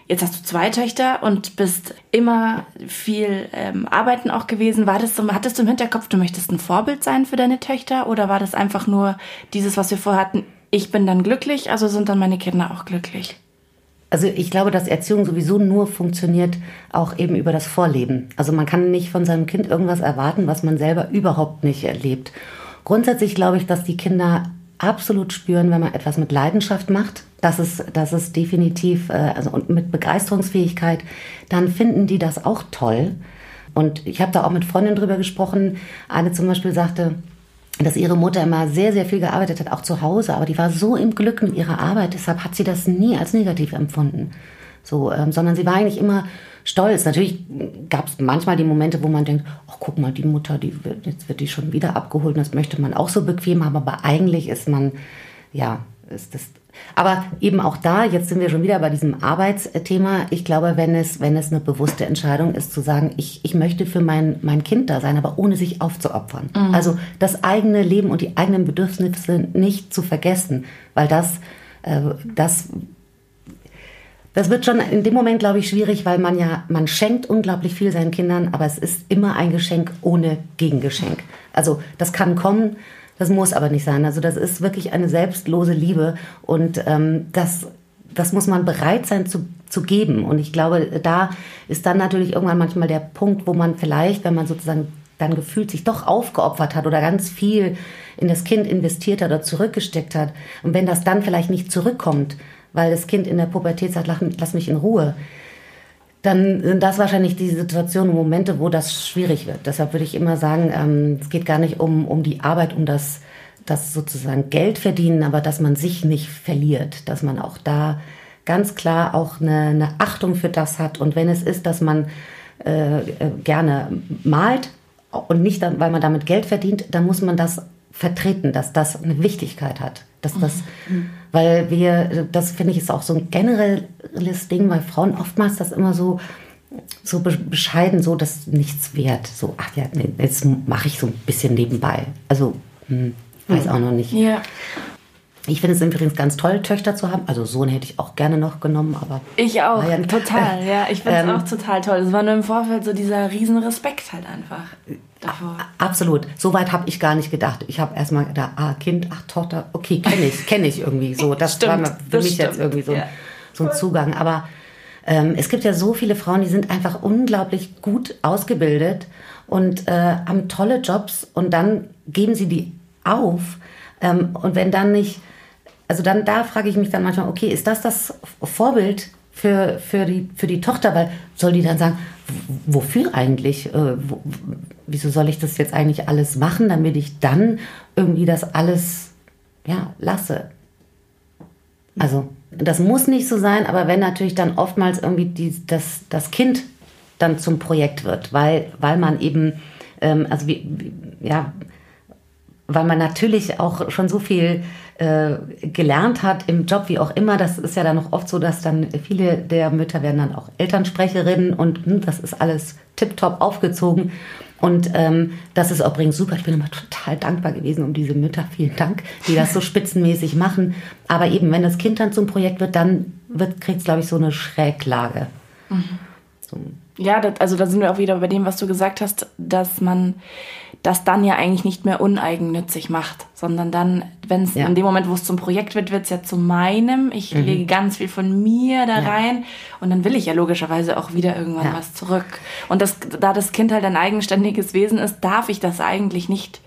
Jetzt hast du zwei Töchter und bist immer viel ähm, arbeiten auch gewesen. War das hattest du im Hinterkopf, du möchtest ein Vorbild sein für deine Töchter oder war das einfach nur dieses, was wir vorher hatten, ich bin dann glücklich, also sind dann meine Kinder auch glücklich? Also ich glaube, dass Erziehung sowieso nur funktioniert auch eben über das Vorleben. Also man kann nicht von seinem Kind irgendwas erwarten, was man selber überhaupt nicht erlebt. Grundsätzlich glaube ich, dass die Kinder absolut spüren, wenn man etwas mit Leidenschaft macht. Das ist, das ist definitiv, äh, also und mit Begeisterungsfähigkeit, dann finden die das auch toll. Und ich habe da auch mit Freundinnen drüber gesprochen. Eine zum Beispiel sagte, dass ihre Mutter immer sehr, sehr viel gearbeitet hat, auch zu Hause, aber die war so im Glück mit ihrer Arbeit, deshalb hat sie das nie als negativ empfunden. So, ähm, sondern sie war eigentlich immer stolz. Natürlich gab es manchmal die Momente, wo man denkt, ach guck mal, die Mutter, die wird, jetzt wird die schon wieder abgeholt und das möchte man auch so bequem haben, aber eigentlich ist man, ja, ist das. Aber eben auch da, jetzt sind wir schon wieder bei diesem Arbeitsthema. Ich glaube, wenn es, wenn es eine bewusste Entscheidung ist, zu sagen, ich, ich möchte für mein, mein Kind da sein, aber ohne sich aufzuopfern. Mhm. Also das eigene Leben und die eigenen Bedürfnisse nicht zu vergessen, weil das, äh, das, das wird schon in dem Moment, glaube ich, schwierig, weil man ja, man schenkt unglaublich viel seinen Kindern, aber es ist immer ein Geschenk ohne Gegengeschenk. Also das kann kommen, das muss aber nicht sein. Also das ist wirklich eine selbstlose Liebe und ähm, das, das muss man bereit sein zu, zu geben. Und ich glaube, da ist dann natürlich irgendwann manchmal der Punkt, wo man vielleicht, wenn man sozusagen dann gefühlt sich doch aufgeopfert hat oder ganz viel in das Kind investiert hat oder zurückgesteckt hat. Und wenn das dann vielleicht nicht zurückkommt, weil das Kind in der Pubertät sagt, lass mich in Ruhe, dann sind das wahrscheinlich die Situationen, Momente, wo das schwierig wird. Deshalb würde ich immer sagen, ähm, es geht gar nicht um, um die Arbeit, um das, das sozusagen Geld verdienen, aber dass man sich nicht verliert, dass man auch da ganz klar auch eine, eine Achtung für das hat. Und wenn es ist, dass man äh, äh gerne malt und nicht, weil man damit Geld verdient, dann muss man das vertreten, dass das eine Wichtigkeit hat. Dass das, mhm. Weil wir, das finde ich ist auch so ein generelles Ding, weil Frauen oftmals das immer so, so bescheiden, so das nichts wert. So, ach ja, jetzt mache ich so ein bisschen nebenbei. Also, hm, weiß mhm. auch noch nicht. Ja. Ich finde es übrigens ganz toll, Töchter zu haben. Also Sohn hätte ich auch gerne noch genommen, aber. Ich auch, ja, total, ja. Ich finde es ähm, auch total toll. Es war nur im Vorfeld so dieser riesen Respekt halt einfach davor. Absolut. So weit habe ich gar nicht gedacht. Ich habe erstmal gedacht, ah, Kind, ach, Tochter, okay, kenne ich, kenne ich irgendwie so. Das stimmt, war für mich stimmt. jetzt irgendwie so, ja. so ein Zugang. Aber ähm, es gibt ja so viele Frauen, die sind einfach unglaublich gut ausgebildet und äh, haben tolle Jobs und dann geben sie die auf. Ähm, und wenn dann nicht also dann da frage ich mich dann manchmal, okay, ist das das Vorbild für, für, die, für die Tochter? Weil soll die dann sagen, wofür eigentlich? Äh, wieso soll ich das jetzt eigentlich alles machen, damit ich dann irgendwie das alles ja, lasse? Also das muss nicht so sein, aber wenn natürlich dann oftmals irgendwie die, das, das Kind dann zum Projekt wird, weil, weil man eben, ähm, also wie, wie, ja, weil man natürlich auch schon so viel äh, gelernt hat im Job, wie auch immer. Das ist ja dann noch oft so, dass dann viele der Mütter werden dann auch Elternsprecherinnen und hm, das ist alles tiptop aufgezogen. Und ähm, das ist übrigens super. Ich bin immer total dankbar gewesen um diese Mütter. Vielen Dank, die das so spitzenmäßig machen. Aber eben, wenn das Kind dann zum Projekt wird, dann kriegt es, glaube ich, so eine Schräglage. Mhm. So. Ja, das, also da sind wir auch wieder bei dem, was du gesagt hast, dass man das dann ja eigentlich nicht mehr uneigennützig macht, sondern dann, wenn es ja. in dem Moment, wo es zum Projekt wird, wird es ja zu meinem. Ich mhm. lege ganz viel von mir da ja. rein und dann will ich ja logischerweise auch wieder irgendwann ja. was zurück. Und das, da das Kind halt ein eigenständiges Wesen ist, darf ich das eigentlich nicht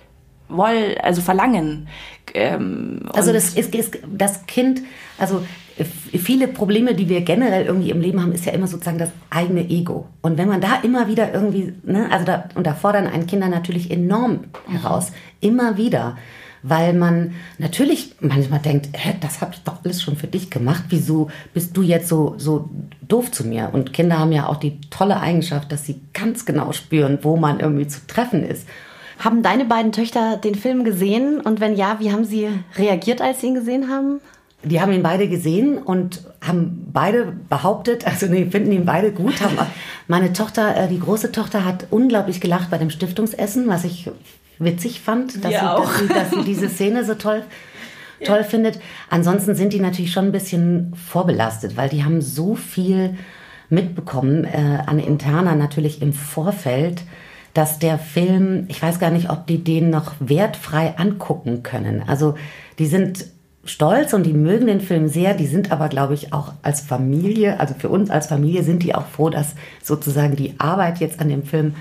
woll, also verlangen. Ähm, also das ist, ist das Kind, also viele Probleme, die wir generell irgendwie im Leben haben, ist ja immer sozusagen das eigene Ego. Und wenn man da immer wieder irgendwie, ne, also da, und da fordern einen Kinder natürlich enorm heraus, immer wieder, weil man natürlich manchmal denkt, hä, das habe ich doch alles schon für dich gemacht, wieso bist du jetzt so, so doof zu mir? Und Kinder haben ja auch die tolle Eigenschaft, dass sie ganz genau spüren, wo man irgendwie zu treffen ist. Haben deine beiden Töchter den Film gesehen? Und wenn ja, wie haben sie reagiert, als sie ihn gesehen haben? Die haben ihn beide gesehen und haben beide behauptet, also nee, finden ihn beide gut. Haben, meine Tochter, äh, die große Tochter, hat unglaublich gelacht bei dem Stiftungsessen, was ich witzig fand, dass, sie, dass sie, dass, sie, diese Szene so toll, toll ja. findet. Ansonsten sind die natürlich schon ein bisschen vorbelastet, weil die haben so viel mitbekommen äh, an Interna natürlich im Vorfeld dass der Film, ich weiß gar nicht, ob die den noch wertfrei angucken können. Also die sind stolz und die mögen den Film sehr, die sind aber, glaube ich, auch als Familie, also für uns als Familie sind die auch froh, dass sozusagen die Arbeit jetzt an dem Film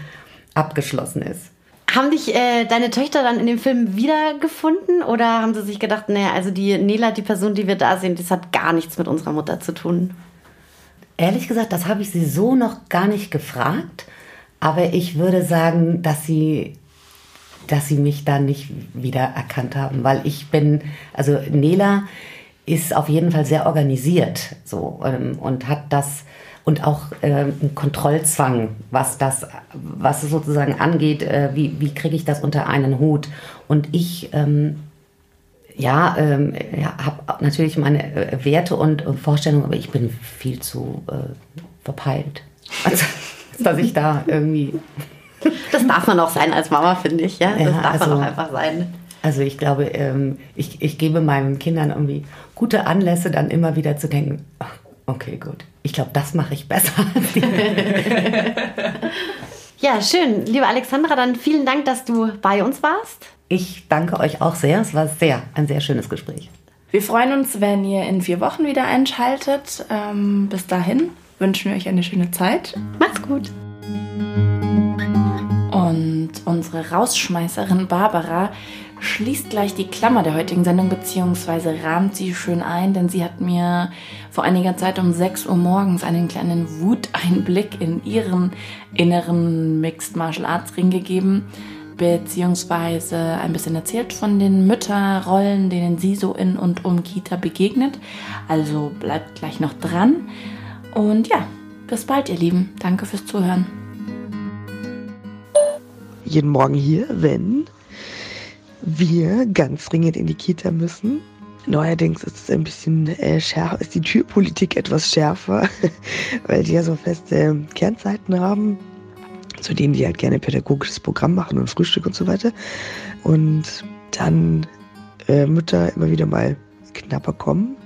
abgeschlossen ist. Haben dich äh, deine Töchter dann in dem Film wiedergefunden oder haben sie sich gedacht, naja, also die Nela, die Person, die wir da sehen, das hat gar nichts mit unserer Mutter zu tun? Ehrlich gesagt, das habe ich sie so noch gar nicht gefragt. Aber ich würde sagen, dass sie, dass sie mich da nicht wieder erkannt haben, weil ich bin, also Nela ist auf jeden Fall sehr organisiert so ähm, und hat das und auch äh, einen Kontrollzwang, was das, was sozusagen angeht, äh, wie, wie kriege ich das unter einen Hut. Und ich, ähm, ja, ähm, ja habe natürlich meine äh, Werte und äh, Vorstellungen, aber ich bin viel zu äh, verpeilt. Also, dass ich da irgendwie. Das darf man auch sein als Mama, finde ich, ja. Das Ja, darf man also- auch einfach sein. Also ich glaube, ähm, ich, ich gebe meinen Kindern irgendwie gute Anlässe, dann immer wieder zu denken, ach, okay, gut, ich glaube, das mache ich besser. Ja, schön. Liebe Alexandra, dann vielen Dank, dass du bei uns warst. Ich danke euch auch sehr. Es war sehr, ein sehr schönes Gespräch. Wir freuen uns, wenn ihr in vier Wochen wieder einschaltet. Ähm, bis dahin wünschen wir euch eine schöne Zeit. Macht's gut. Und unsere Rausschmeißerin Barbara schließt gleich die Klammer der heutigen Sendung beziehungsweise rahmt sie schön ein, denn sie hat mir vor einiger Zeit um 6 Uhr morgens einen kleinen Wuteinblick in ihren inneren Mixed Martial Arts Ring gegeben, beziehungsweise ein bisschen erzählt von den Mütterrollen, denen sie so in und um Kita begegnet. Also bleibt gleich noch dran. Und ja, bis bald, ihr Lieben. Danke fürs Zuhören. Jeden Morgen hier, wenn wir ganz dringend in die Kita müssen. Neuerdings ist es ein bisschen äh, schärfer, ist die Türpolitik etwas schärfer, weil die ja so feste Kernzeiten haben, zu denen die halt gerne pädagogisches Programm machen und Frühstück und so weiter. Und dann äh, Mütter immer wieder mal knapper kommen.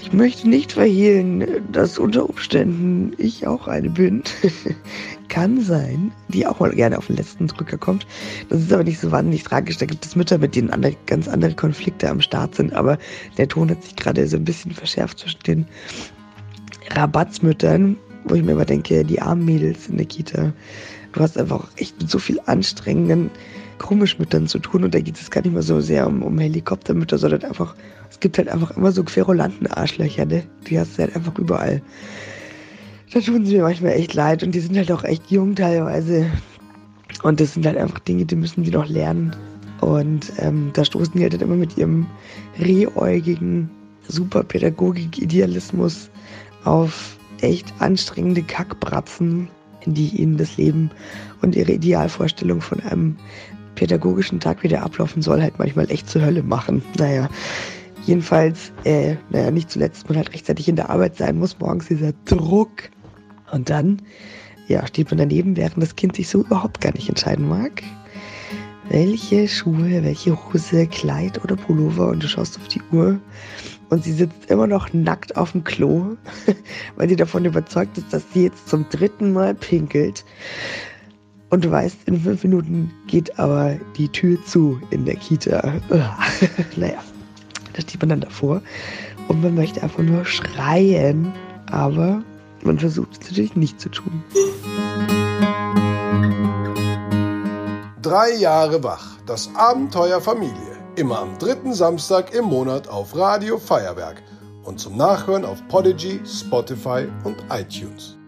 Ich möchte nicht verhehlen, dass unter Umständen ich auch eine bin. Kann sein, die auch mal gerne auf den letzten Drücker kommt. Das ist aber nicht so wahnsinnig tragisch. Da gibt es Mütter, mit denen andere, ganz andere Konflikte am Start sind. Aber der Ton hat sich gerade so ein bisschen verschärft zwischen den Rabattsmüttern, wo ich mir immer denke, die armen Mädels in der Kita. Du hast einfach echt mit so viel anstrengenden Komischmüttern zu tun. Und da geht es gar nicht mehr so sehr um, um Helikoptermütter, sondern einfach, es gibt halt einfach immer so querulanten Arschlöcher, ne? Die hast du halt einfach überall. Da tun sie mir manchmal echt leid und die sind halt auch echt jung teilweise. Und das sind halt einfach Dinge, die müssen die noch lernen. Und ähm, da stoßen die halt dann immer mit ihrem rehäugigen Superpädagogik-Idealismus auf echt anstrengende Kackbratzen, die ihnen das Leben und ihre Idealvorstellung von einem pädagogischen Tag, wie der ablaufen soll, halt manchmal echt zur Hölle machen. Naja, jedenfalls, äh, naja, nicht zuletzt, man halt rechtzeitig in der Arbeit sein muss, morgens dieser Druck. Und dann, ja, steht man daneben, während das Kind sich so überhaupt gar nicht entscheiden mag. Welche Schuhe, welche Hose, Kleid oder Pullover und du schaust auf die Uhr und sie sitzt immer noch nackt auf dem Klo, weil sie davon überzeugt ist, dass sie jetzt zum dritten Mal pinkelt. Und du weißt, in fünf Minuten geht aber die Tür zu in der Kita. naja, da steht man dann davor und man möchte einfach nur schreien, aber man versucht es natürlich nicht zu tun. Drei Jahre wach. Das Abenteuer Familie. Immer am dritten Samstag im Monat auf Radio Feuerwerk und zum Nachhören auf Podigy, Spotify und iTunes.